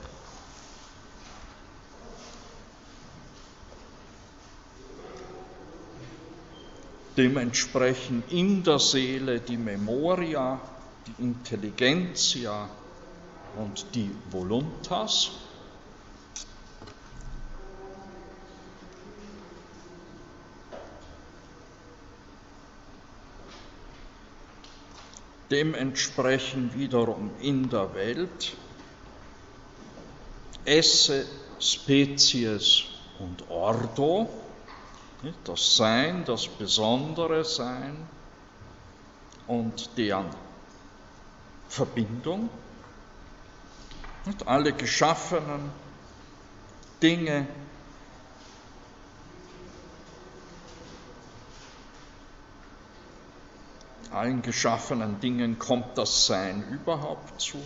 dementsprechend in der Seele die Memoria, die Intelligentia und die Voluntas. Dementsprechend wiederum in der Welt esse, species und ordo das Sein, das besondere Sein und deren Verbindung. Alle geschaffenen Dinge allen geschaffenen Dingen kommt das Sein überhaupt zu.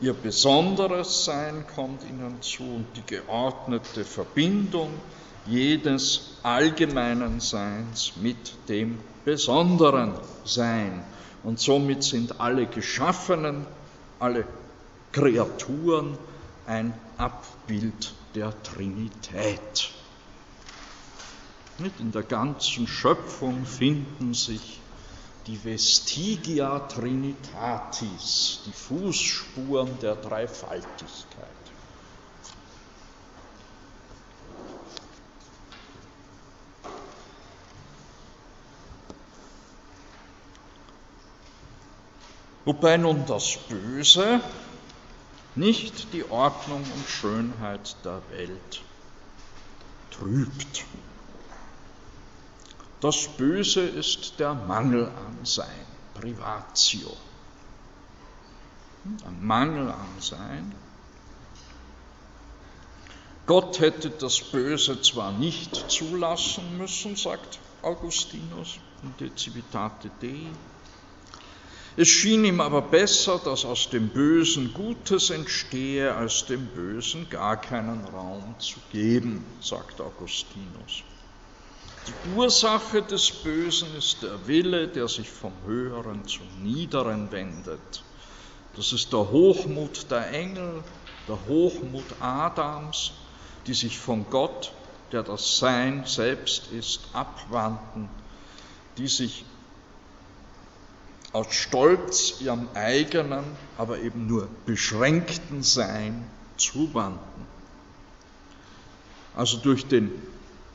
Ihr besonderes Sein kommt ihnen zu und die geordnete Verbindung jedes allgemeinen Seins mit dem besonderen Sein. Und somit sind alle Geschaffenen, alle Kreaturen ein Abbild der Trinität. In der ganzen Schöpfung finden sich die Vestigia Trinitatis, die Fußspuren der Dreifaltigkeit. Wobei nun das Böse nicht die Ordnung und Schönheit der Welt trübt. Das Böse ist der Mangel an Sein, Privatio. Ein Mangel an Sein. Gott hätte das Böse zwar nicht zulassen müssen, sagt Augustinus in De Civitate Dei, es schien ihm aber besser, dass aus dem Bösen Gutes entstehe, als dem Bösen gar keinen Raum zu geben, sagt Augustinus. Die Ursache des Bösen ist der Wille, der sich vom Höheren zum Niederen wendet. Das ist der Hochmut der Engel, der Hochmut Adams, die sich von Gott, der das Sein selbst ist, abwandten, die sich aus Stolz ihrem eigenen, aber eben nur beschränkten Sein zuwandten. Also durch den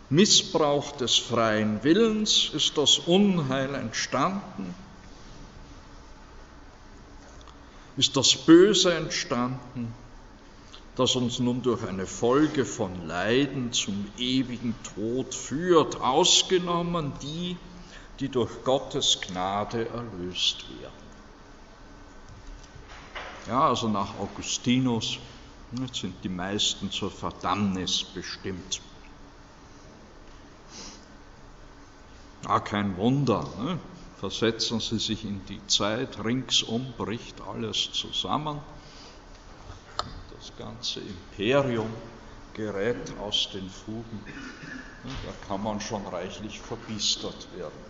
Missbrauch des freien Willens ist das Unheil entstanden, ist das Böse entstanden, das uns nun durch eine Folge von Leiden zum ewigen Tod führt, ausgenommen die, die durch Gottes Gnade erlöst werden. Ja, also nach Augustinus sind die meisten zur Verdammnis bestimmt. Ah, kein Wunder. Ne? Versetzen Sie sich in die Zeit, ringsum bricht alles zusammen. Das ganze Imperium gerät aus den Fugen. Ne? Da kann man schon reichlich verbiestert werden.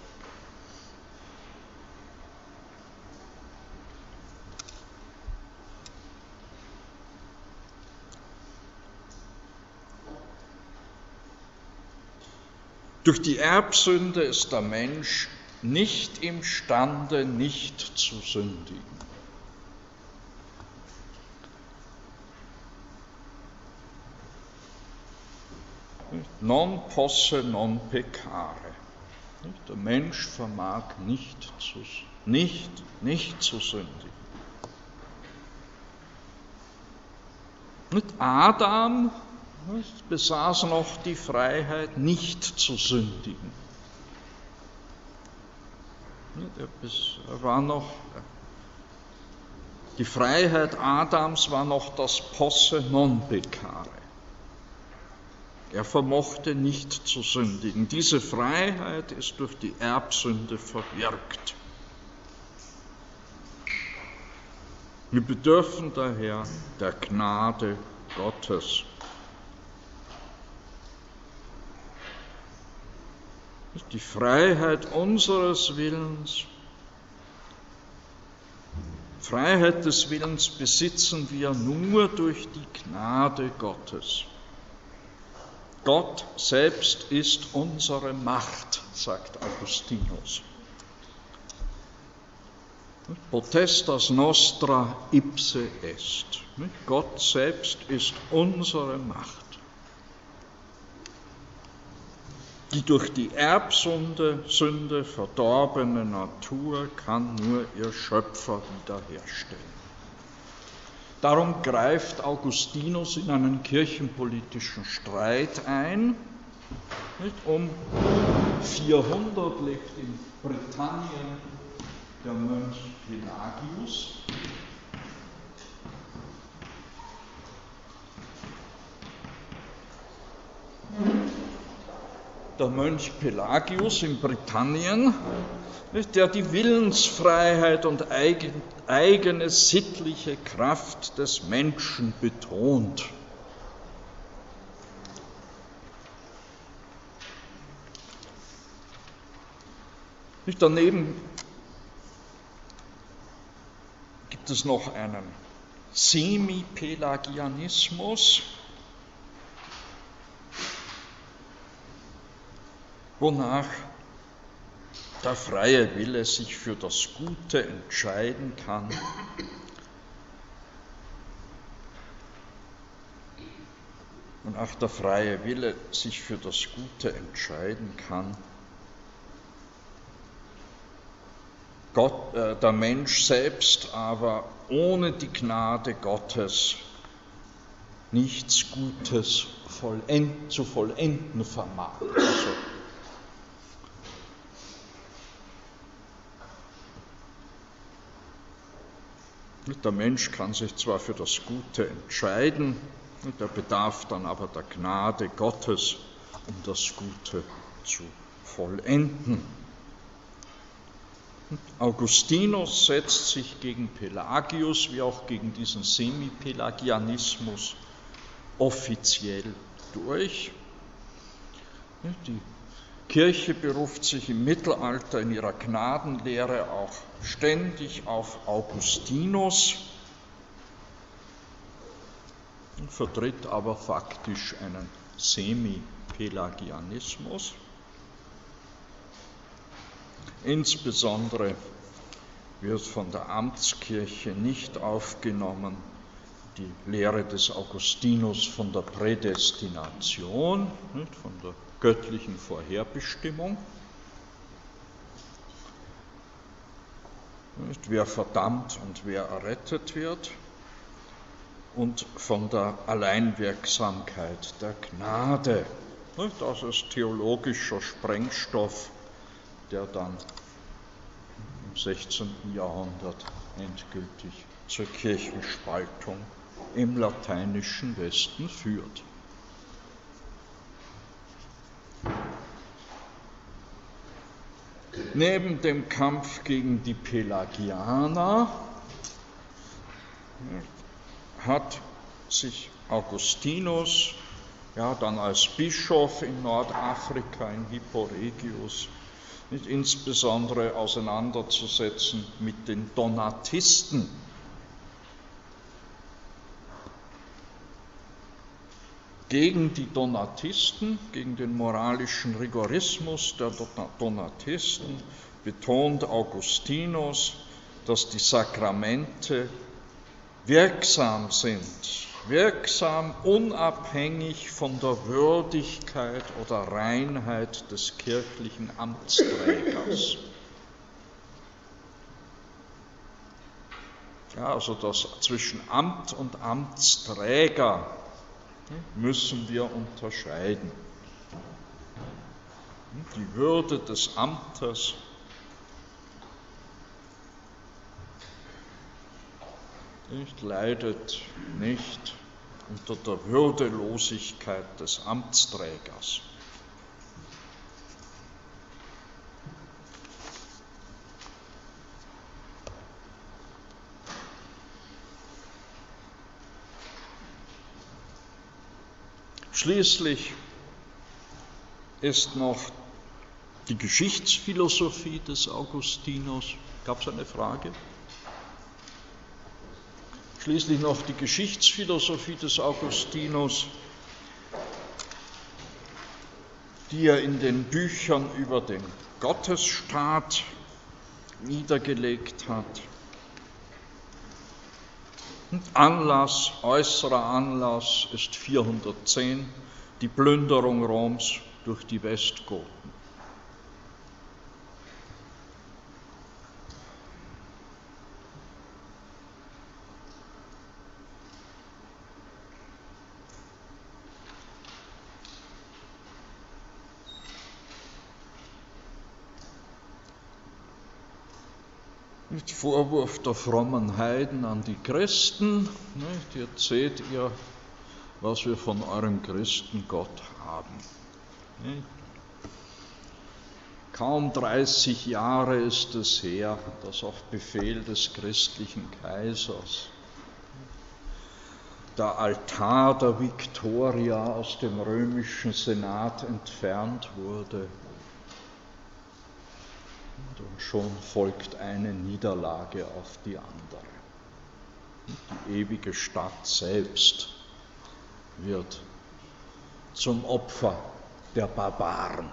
Durch die Erbsünde ist der Mensch nicht imstande, nicht zu sündigen. Non posse non peccare. Der Mensch vermag nicht zu, nicht, nicht zu sündigen. Adam besaß noch die Freiheit, nicht zu sündigen. Er war noch, die Freiheit Adams war noch das Posse non peccare. Er vermochte nicht zu sündigen. Diese Freiheit ist durch die Erbsünde verwirkt. Wir bedürfen daher der Gnade Gottes. Die Freiheit unseres Willens. Freiheit des Willens besitzen wir nur durch die Gnade Gottes. Gott selbst ist unsere Macht, sagt Augustinus. Potestas nostra ipse est. Gott selbst ist unsere Macht. Die durch die Erbsünde Sünde verdorbene Natur kann nur ihr Schöpfer wiederherstellen. Darum greift Augustinus in einen kirchenpolitischen Streit ein. Nicht? Um 400 lebt in Britannien der Mönch Pelagius. Der Mönch Pelagius in Britannien, der die Willensfreiheit und eigene sittliche Kraft des Menschen betont. Daneben gibt es noch einen Semi-Pelagianismus, wonach der freie Wille sich für das Gute entscheiden kann. Und auch der freie Wille sich für das Gute entscheiden kann. Gott, äh, der Mensch selbst aber ohne die Gnade Gottes nichts Gutes vollend, zu vollenden vermag. Also, der Mensch kann sich zwar für das Gute entscheiden, der bedarf dann aber der Gnade Gottes, um das Gute zu vollenden. Augustinus setzt sich gegen Pelagius wie auch gegen diesen Semipelagianismus offiziell durch. Die Kirche beruft sich im Mittelalter in ihrer Gnadenlehre auch ständig auf Augustinus vertritt aber faktisch einen Semipelagianismus. Insbesondere wird von der Amtskirche nicht aufgenommen die Lehre des Augustinus von der Prädestination, von der göttlichen Vorherbestimmung. Wer verdammt und wer errettet wird und von der Alleinwirksamkeit der Gnade. Das ist theologischer Sprengstoff der dann im 16. Jahrhundert endgültig zur Kirchenspaltung im lateinischen Westen führt. Neben dem Kampf gegen die Pelagianer hat sich Augustinus ja, dann als Bischof in Nordafrika, in Hipporegius, nicht insbesondere auseinanderzusetzen mit den Donatisten. Gegen die Donatisten, gegen den moralischen Rigorismus der Donatisten betont Augustinus, dass die Sakramente wirksam sind wirksam unabhängig von der Würdigkeit oder Reinheit des kirchlichen Amtsträgers. Ja, also das zwischen Amt und Amtsträger müssen wir unterscheiden. Die Würde des Amtes nicht, leidet nicht unter der Würdelosigkeit des Amtsträgers. Schließlich ist noch die Geschichtsphilosophie des Augustinus. Gab es eine Frage? Schließlich noch die Geschichtsphilosophie des Augustinus, die er in den Büchern über den Gottesstaat niedergelegt hat. Anlass, äußerer Anlass ist 410, die Plünderung Roms durch die Westgoten. Nicht Vorwurf der frommen Heiden an die Christen. Nicht? Jetzt seht ihr, was wir von eurem Christengott haben. Nicht? Kaum 30 Jahre ist es her, dass auf Befehl des christlichen Kaisers der Altar der Victoria aus dem römischen Senat entfernt wurde und schon folgt eine Niederlage auf die andere. Die ewige Stadt selbst wird zum Opfer der Barbaren.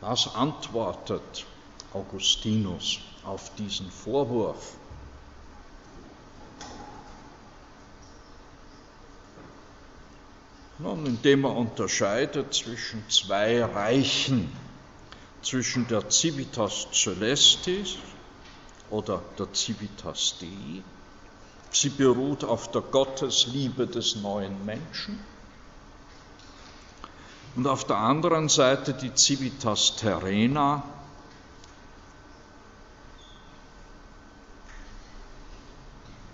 Was antwortet Augustinus auf diesen Vorwurf? Nun, indem er unterscheidet zwischen zwei Reichen zwischen der Civitas Celestis oder der Civitas Dei. Sie beruht auf der Gottesliebe des neuen Menschen. Und auf der anderen Seite die Civitas Terrena,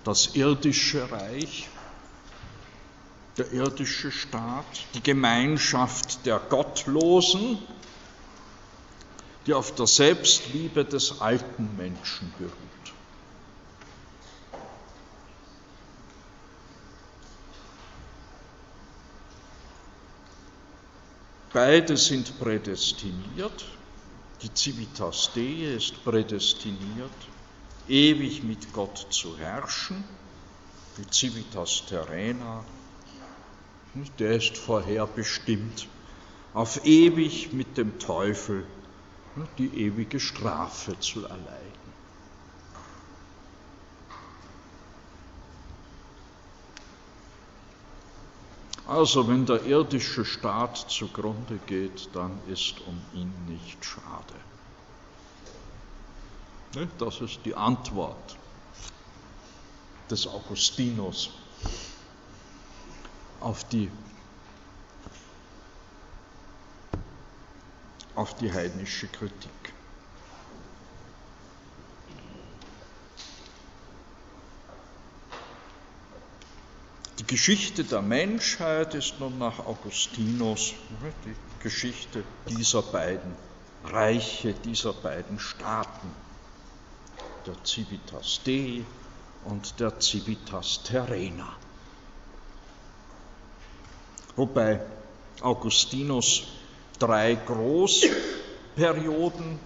das irdische Reich, der irdische Staat, die Gemeinschaft der Gottlosen, die auf der Selbstliebe des alten Menschen beruht. Beide sind prädestiniert. Die Civitas Dei ist prädestiniert, ewig mit Gott zu herrschen. Die Civitas Terrena, der ist vorherbestimmt, auf ewig mit dem Teufel die ewige Strafe zu erleiden. Also wenn der irdische Staat zugrunde geht, dann ist um ihn nicht schade. Das ist die Antwort des Augustinus auf die auf die heidnische Kritik. Die Geschichte der Menschheit ist nun nach Augustinus die Geschichte dieser beiden Reiche, dieser beiden Staaten, der Civitas Dei und der Civitas Terrena. Wobei Augustinus drei Großperioden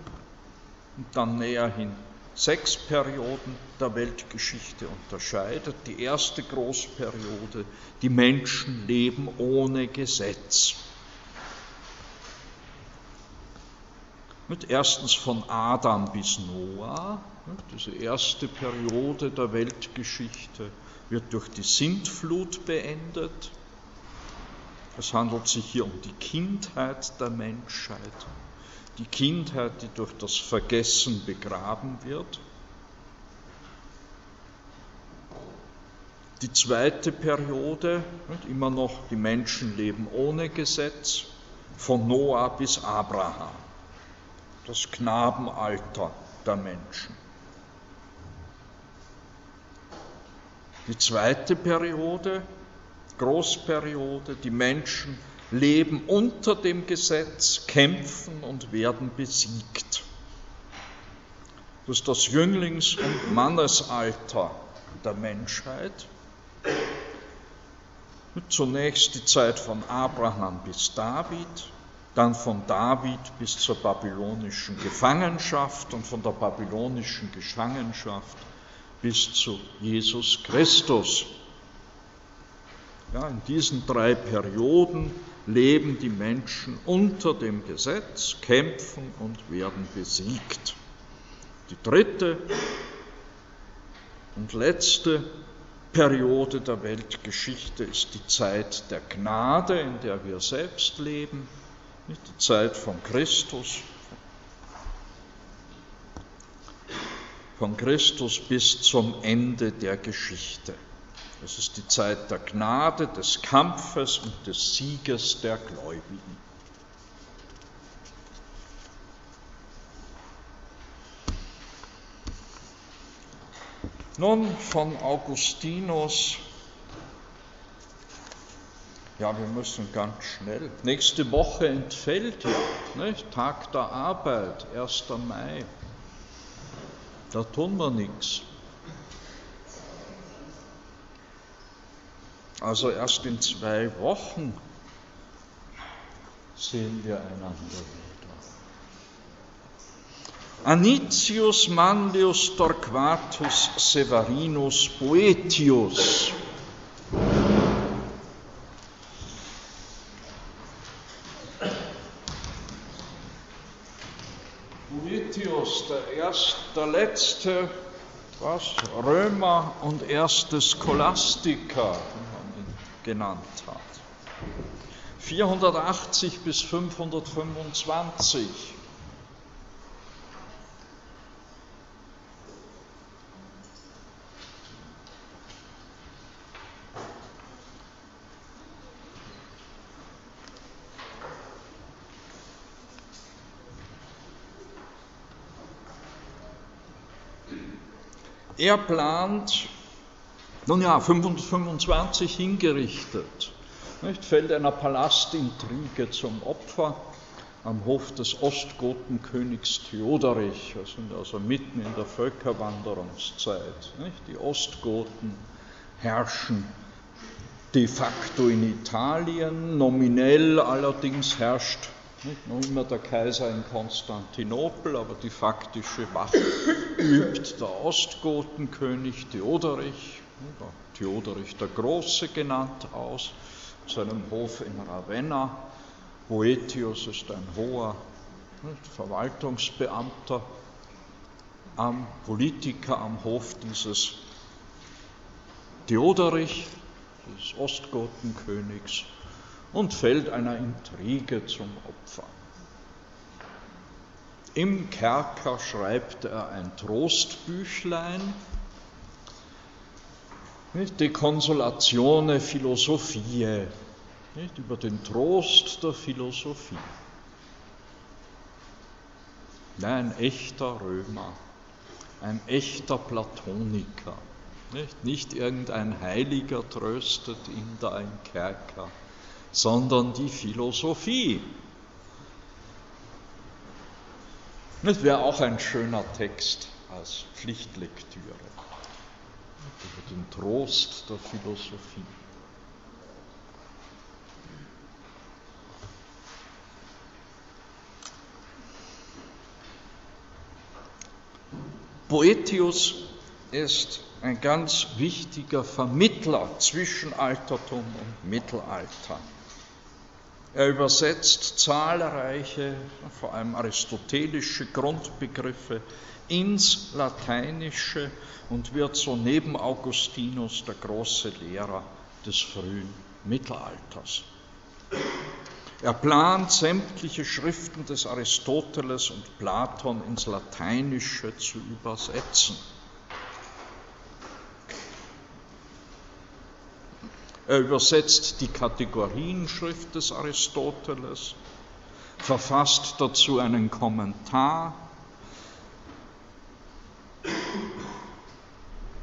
und dann näher hin sechs Perioden der Weltgeschichte unterscheidet. Die erste Großperiode, die Menschen leben ohne Gesetz. Mit erstens von Adam bis Noah, diese erste Periode der Weltgeschichte wird durch die Sintflut beendet. Es handelt sich hier um die Kindheit der Menschheit, die Kindheit, die durch das Vergessen begraben wird. Die zweite Periode, immer noch die Menschen leben ohne Gesetz, von Noah bis Abraham, das Knabenalter der Menschen. Die zweite Periode, Großperiode, die Menschen leben unter dem Gesetz, kämpfen und werden besiegt. Das ist das Jünglings- und Mannesalter der Menschheit. Zunächst die Zeit von Abraham bis David, dann von David bis zur babylonischen Gefangenschaft und von der babylonischen Gefangenschaft bis zu Jesus Christus. Ja, in diesen drei Perioden leben die Menschen unter dem Gesetz, kämpfen und werden besiegt. Die dritte und letzte Periode der Weltgeschichte ist die Zeit der Gnade, in der wir selbst leben, die Zeit von Christus, von Christus bis zum Ende der Geschichte. Es ist die Zeit der Gnade, des Kampfes und des Sieges der Gläubigen. Nun von Augustinus. Ja, wir müssen ganz schnell. Nächste Woche entfällt ja, nicht? Tag der Arbeit, 1. Mai. Da tun wir nichts. Also erst in zwei Wochen sehen wir einander wieder. Anicius Manlius Torquatus Severinus Boetius. Boetius, der, erst, der letzte was, Römer und erste Scholastiker, genannt hat. 480 bis 525. Er plant nun ja, 525 hingerichtet, nicht, fällt einer Palastintrige zum Opfer am Hof des Ostgotenkönigs Theoderich. Wir sind also mitten in der Völkerwanderungszeit. Nicht? Die Ostgoten herrschen de facto in Italien, nominell allerdings herrscht nicht noch immer der Kaiser in Konstantinopel, aber die faktische Macht übt der Ostgotenkönig Theoderich Theoderich der Große genannt aus, seinem Hof in Ravenna. Boetius ist ein hoher Verwaltungsbeamter, am Politiker am Hof dieses Theoderich, des Ostgotenkönigs, und fällt einer Intrige zum Opfer. Im Kerker schreibt er ein Trostbüchlein, nicht? Die Konsolatione Philosophiae, nicht? über den Trost der Philosophie. Ein echter Römer, ein echter Platoniker. Nicht, nicht irgendein Heiliger tröstet ihn da im Kerker, sondern die Philosophie. Das wäre auch ein schöner Text als Pflichtlektüre über den Trost der Philosophie. Boetius ist ein ganz wichtiger Vermittler zwischen Altertum und Mittelalter. Er übersetzt zahlreiche, vor allem aristotelische Grundbegriffe ins Lateinische und wird so neben Augustinus der große Lehrer des frühen Mittelalters. Er plant sämtliche Schriften des Aristoteles und Platon ins Lateinische zu übersetzen. Er übersetzt die Kategorienschrift des Aristoteles, verfasst dazu einen Kommentar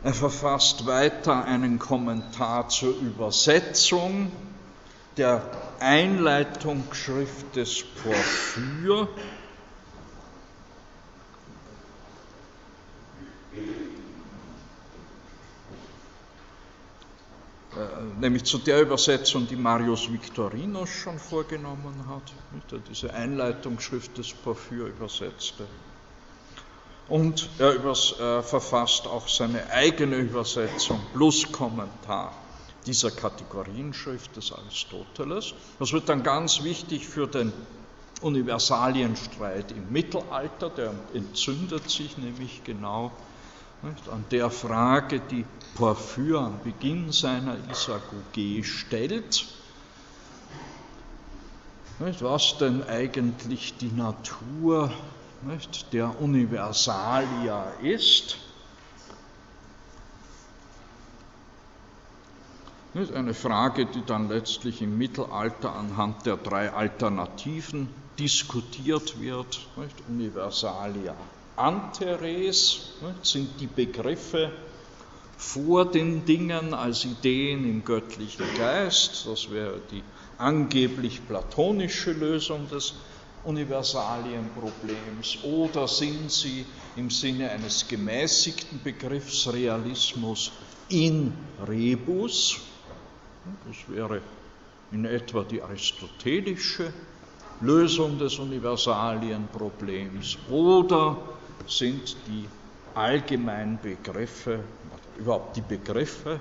Er verfasst weiter einen Kommentar zur Übersetzung der Einleitungsschrift des Porphyr. Nämlich zu der Übersetzung, die Marius Victorinus schon vorgenommen hat, der diese Einleitungsschrift des Porphyr übersetzte und er übers, äh, verfasst auch seine eigene Übersetzung plus Kommentar dieser Kategorienschrift des Aristoteles. Das wird dann ganz wichtig für den Universalienstreit im Mittelalter, der entzündet sich nämlich genau an der Frage, die Porphyr am Beginn seiner Isagoge stellt, was denn eigentlich die Natur der Universalia ist. Eine Frage, die dann letztlich im Mittelalter anhand der drei Alternativen diskutiert wird. Universalia anteres sind die Begriffe vor den Dingen als Ideen im göttlichen Geist. Das wäre die angeblich platonische Lösung des Universalienproblems oder sind sie im Sinne eines gemäßigten Begriffs Realismus in rebus, das wäre in etwa die aristotelische Lösung des Universalienproblems, oder sind die allgemeinen Begriffe, überhaupt die Begriffe,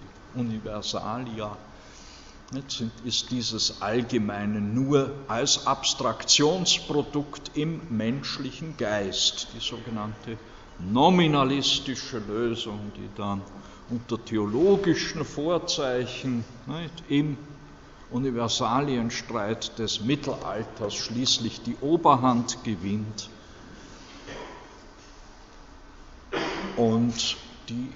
die Universalia, sind, ist dieses Allgemeine nur als Abstraktionsprodukt im menschlichen Geist, die sogenannte nominalistische Lösung, die dann unter theologischen Vorzeichen nicht, im Universalienstreit des Mittelalters schließlich die Oberhand gewinnt und die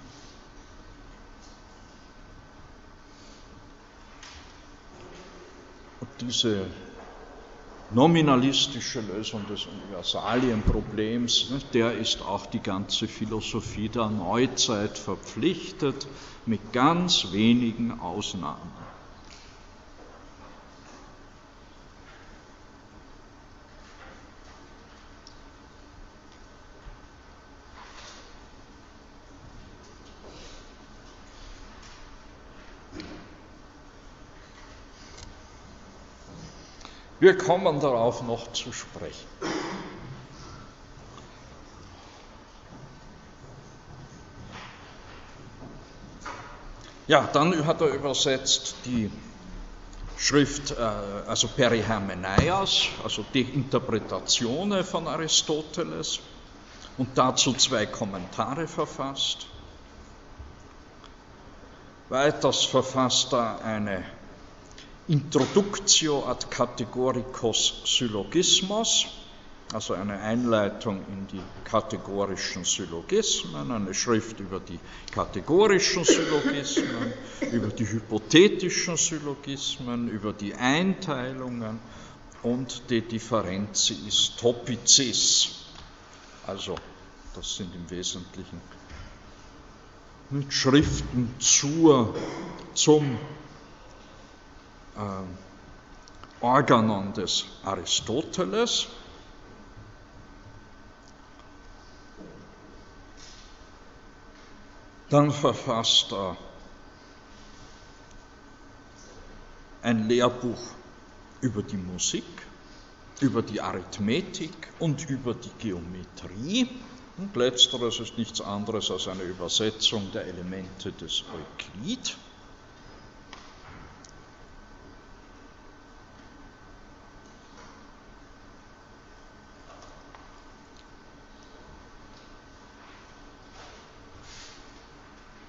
diese nominalistische Lösung des Universalienproblems, der ist auch die ganze Philosophie der Neuzeit verpflichtet, mit ganz wenigen Ausnahmen. Wir kommen darauf noch zu sprechen. Ja, dann hat er übersetzt die Schrift, äh, also Perihermeneias, also die Interpretationen von Aristoteles und dazu zwei Kommentare verfasst. Weiters verfasst er eine Introductio ad Categoricos Syllogismos, also eine Einleitung in die kategorischen Syllogismen, eine Schrift über die kategorischen Syllogismen, über die hypothetischen Syllogismen, über die Einteilungen und die Differentiis Topicis. Also, das sind im Wesentlichen Schriften zur, zum Organon des Aristoteles. Dann verfasst er ein Lehrbuch über die Musik, über die Arithmetik und über die Geometrie. Und letzteres ist nichts anderes als eine Übersetzung der Elemente des Euklid.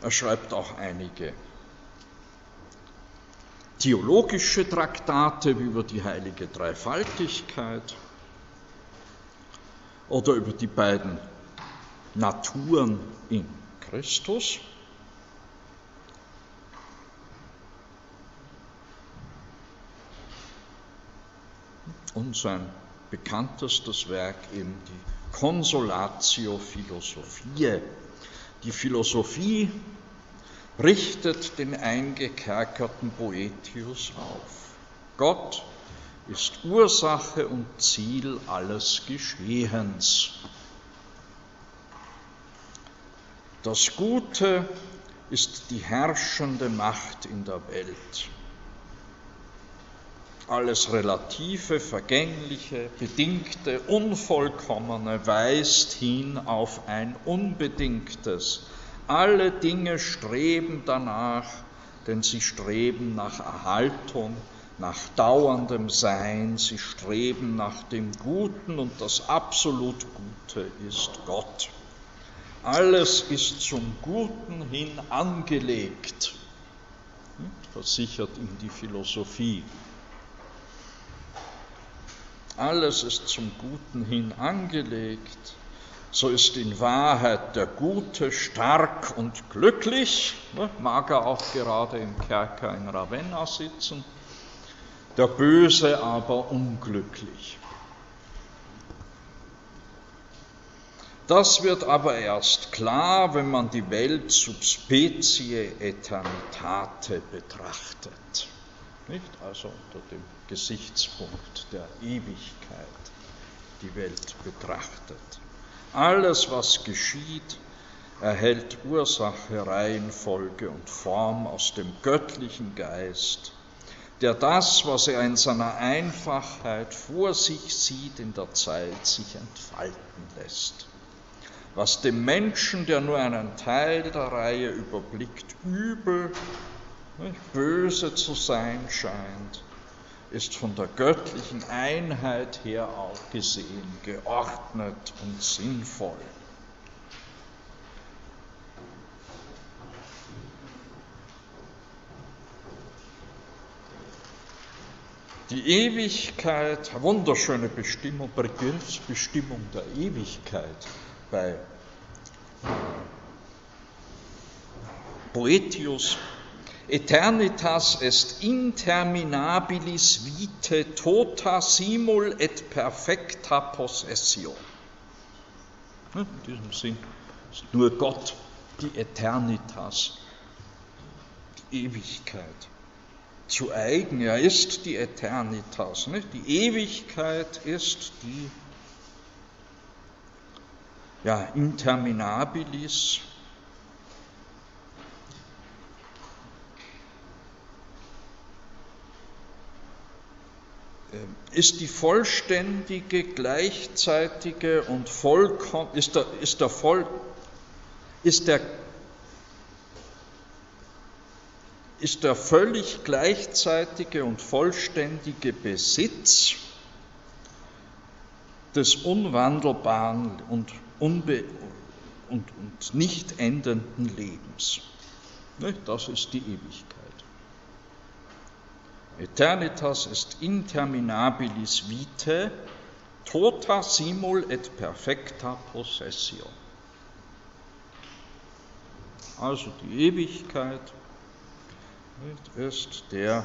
Er schreibt auch einige theologische Traktate über die heilige Dreifaltigkeit oder über die beiden Naturen in Christus. Und sein bekanntestes Werk eben die Consolatio Philosophiae, die Philosophie richtet den eingekerkerten Boetius auf. Gott ist Ursache und Ziel alles Geschehens. Das Gute ist die herrschende Macht in der Welt. Alles Relative, Vergängliche, Bedingte, Unvollkommene weist hin auf ein Unbedingtes, alle Dinge streben danach, denn sie streben nach Erhaltung, nach dauerndem Sein, sie streben nach dem Guten und das absolut Gute ist Gott. Alles ist zum Guten hin angelegt, versichert ihm die Philosophie. Alles ist zum Guten hin angelegt. So ist in Wahrheit der Gute stark und glücklich, ne, mag er auch gerade im Kerker in Ravenna sitzen, der Böse aber unglücklich. Das wird aber erst klar, wenn man die Welt sub specie aeternitate betrachtet. Nicht? Also unter dem Gesichtspunkt der Ewigkeit die Welt betrachtet. Alles, was geschieht, erhält Ursache, Reihenfolge und Form aus dem göttlichen Geist, der das, was er in seiner Einfachheit vor sich sieht, in der Zeit sich entfalten lässt was dem Menschen, der nur einen Teil der Reihe überblickt, übel, böse zu sein scheint, ist von der göttlichen Einheit her auch gesehen geordnet und sinnvoll. Die Ewigkeit, wunderschöne Bestimmung, Begriffsbestimmung der Ewigkeit bei Poetius, Eternitas est interminabilis vitae tota simul et perfecta possessio. In diesem Sinn ist nur Gott die Eternitas, die Ewigkeit zu eigen. Er ist die Eternitas. Nicht? Die Ewigkeit ist die ja, interminabilis. Ist die vollständige, gleichzeitige und vollkommen, ist der, ist der voll, ist der, ist der völlig gleichzeitige und vollständige Besitz des unwandelbaren und unbe und, und nicht endenden Lebens. Das ist die Ewigkeit. Eternitas est interminabilis vitae, tota simul et perfecta possessio. Also die Ewigkeit ist der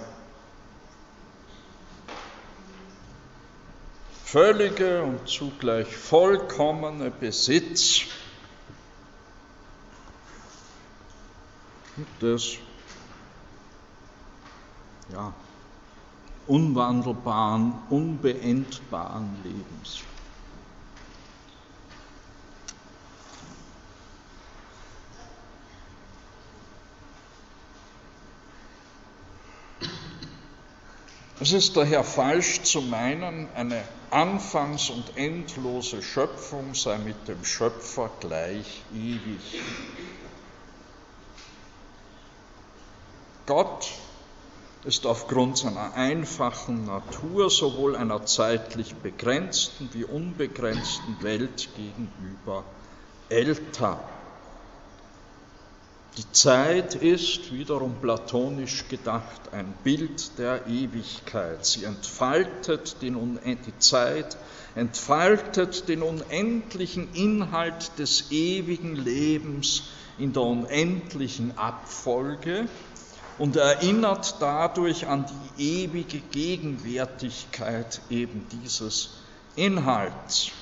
völlige und zugleich vollkommene Besitz des ja, unwandelbaren, unbeendbaren Lebens. Es ist daher falsch zu meinen, eine anfangs- und endlose Schöpfung sei mit dem Schöpfer gleich ewig. Gott ist aufgrund seiner einfachen Natur sowohl einer zeitlich begrenzten wie unbegrenzten Welt gegenüber älter die Zeit ist wiederum platonisch gedacht ein Bild der Ewigkeit. Sie entfaltet den, die Zeit, entfaltet den unendlichen Inhalt des ewigen Lebens in der unendlichen Abfolge und erinnert dadurch an die ewige Gegenwärtigkeit eben dieses Inhalts.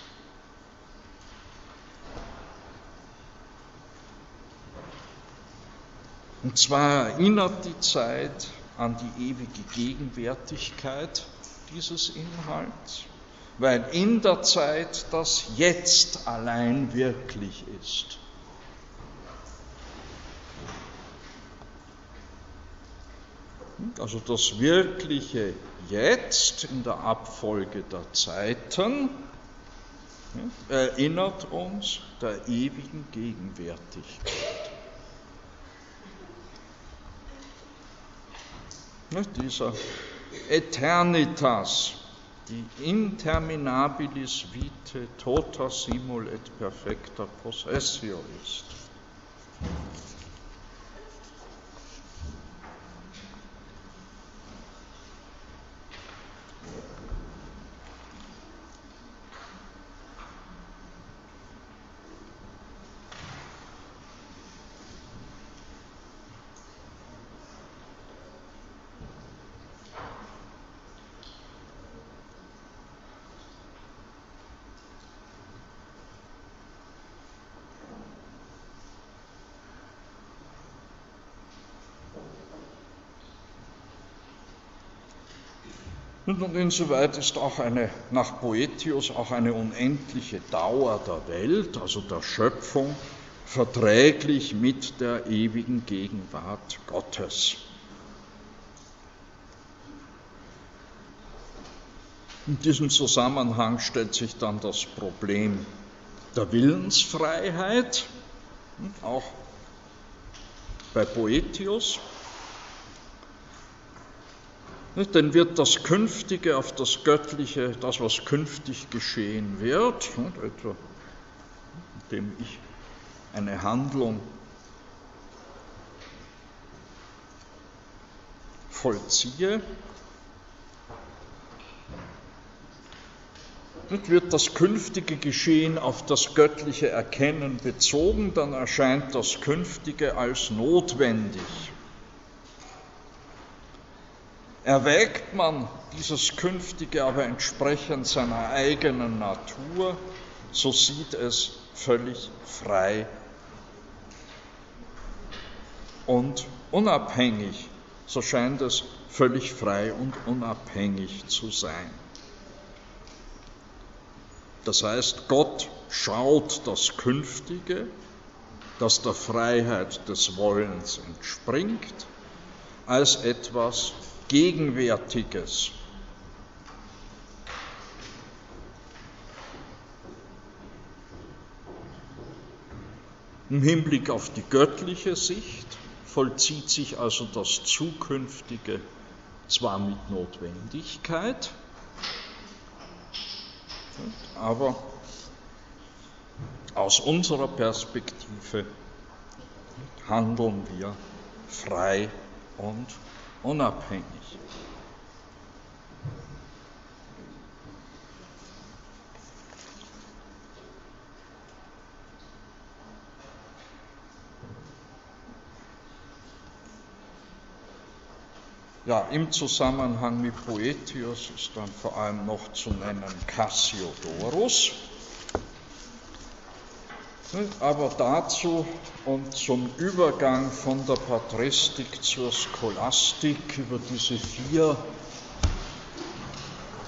Und zwar erinnert die Zeit an die ewige Gegenwärtigkeit dieses Inhalts, weil in der Zeit das Jetzt allein wirklich ist. Also das wirkliche Jetzt in der Abfolge der Zeiten erinnert uns der ewigen Gegenwärtigkeit. dieser Eternitas, die interminabilis vitae tota simul et perfecta possessio ist. Und insoweit ist auch eine, nach Boetius auch eine unendliche Dauer der Welt, also der Schöpfung, verträglich mit der ewigen Gegenwart Gottes. In diesem Zusammenhang stellt sich dann das Problem der Willensfreiheit, auch bei Boetius. Denn wird das Künftige auf das Göttliche, das, was künftig geschehen wird, etwa indem ich eine Handlung vollziehe, wird das künftige Geschehen auf das göttliche Erkennen bezogen, dann erscheint das Künftige als notwendig. Erwägt man dieses Künftige aber entsprechend seiner eigenen Natur, so sieht es völlig frei und unabhängig, so scheint es völlig frei und unabhängig zu sein. Das heißt, Gott schaut das Künftige, das der Freiheit des Wollens entspringt, als etwas Gegenwärtiges. Im Hinblick auf die göttliche Sicht vollzieht sich also das Zukünftige zwar mit Notwendigkeit, aber aus unserer Perspektive handeln wir frei und unabhängig. Ja, im Zusammenhang mit Poetius ist dann vor allem noch zu nennen Cassiodorus. Aber dazu und zum Übergang von der Patristik zur Scholastik über diese vier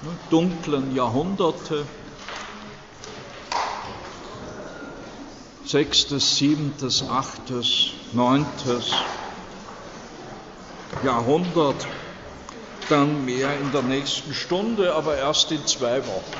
ne, dunklen Jahrhunderte, sechstes, siebentes, achtes, neuntes Jahrhundert, dann mehr in der nächsten Stunde, aber erst in zwei Wochen.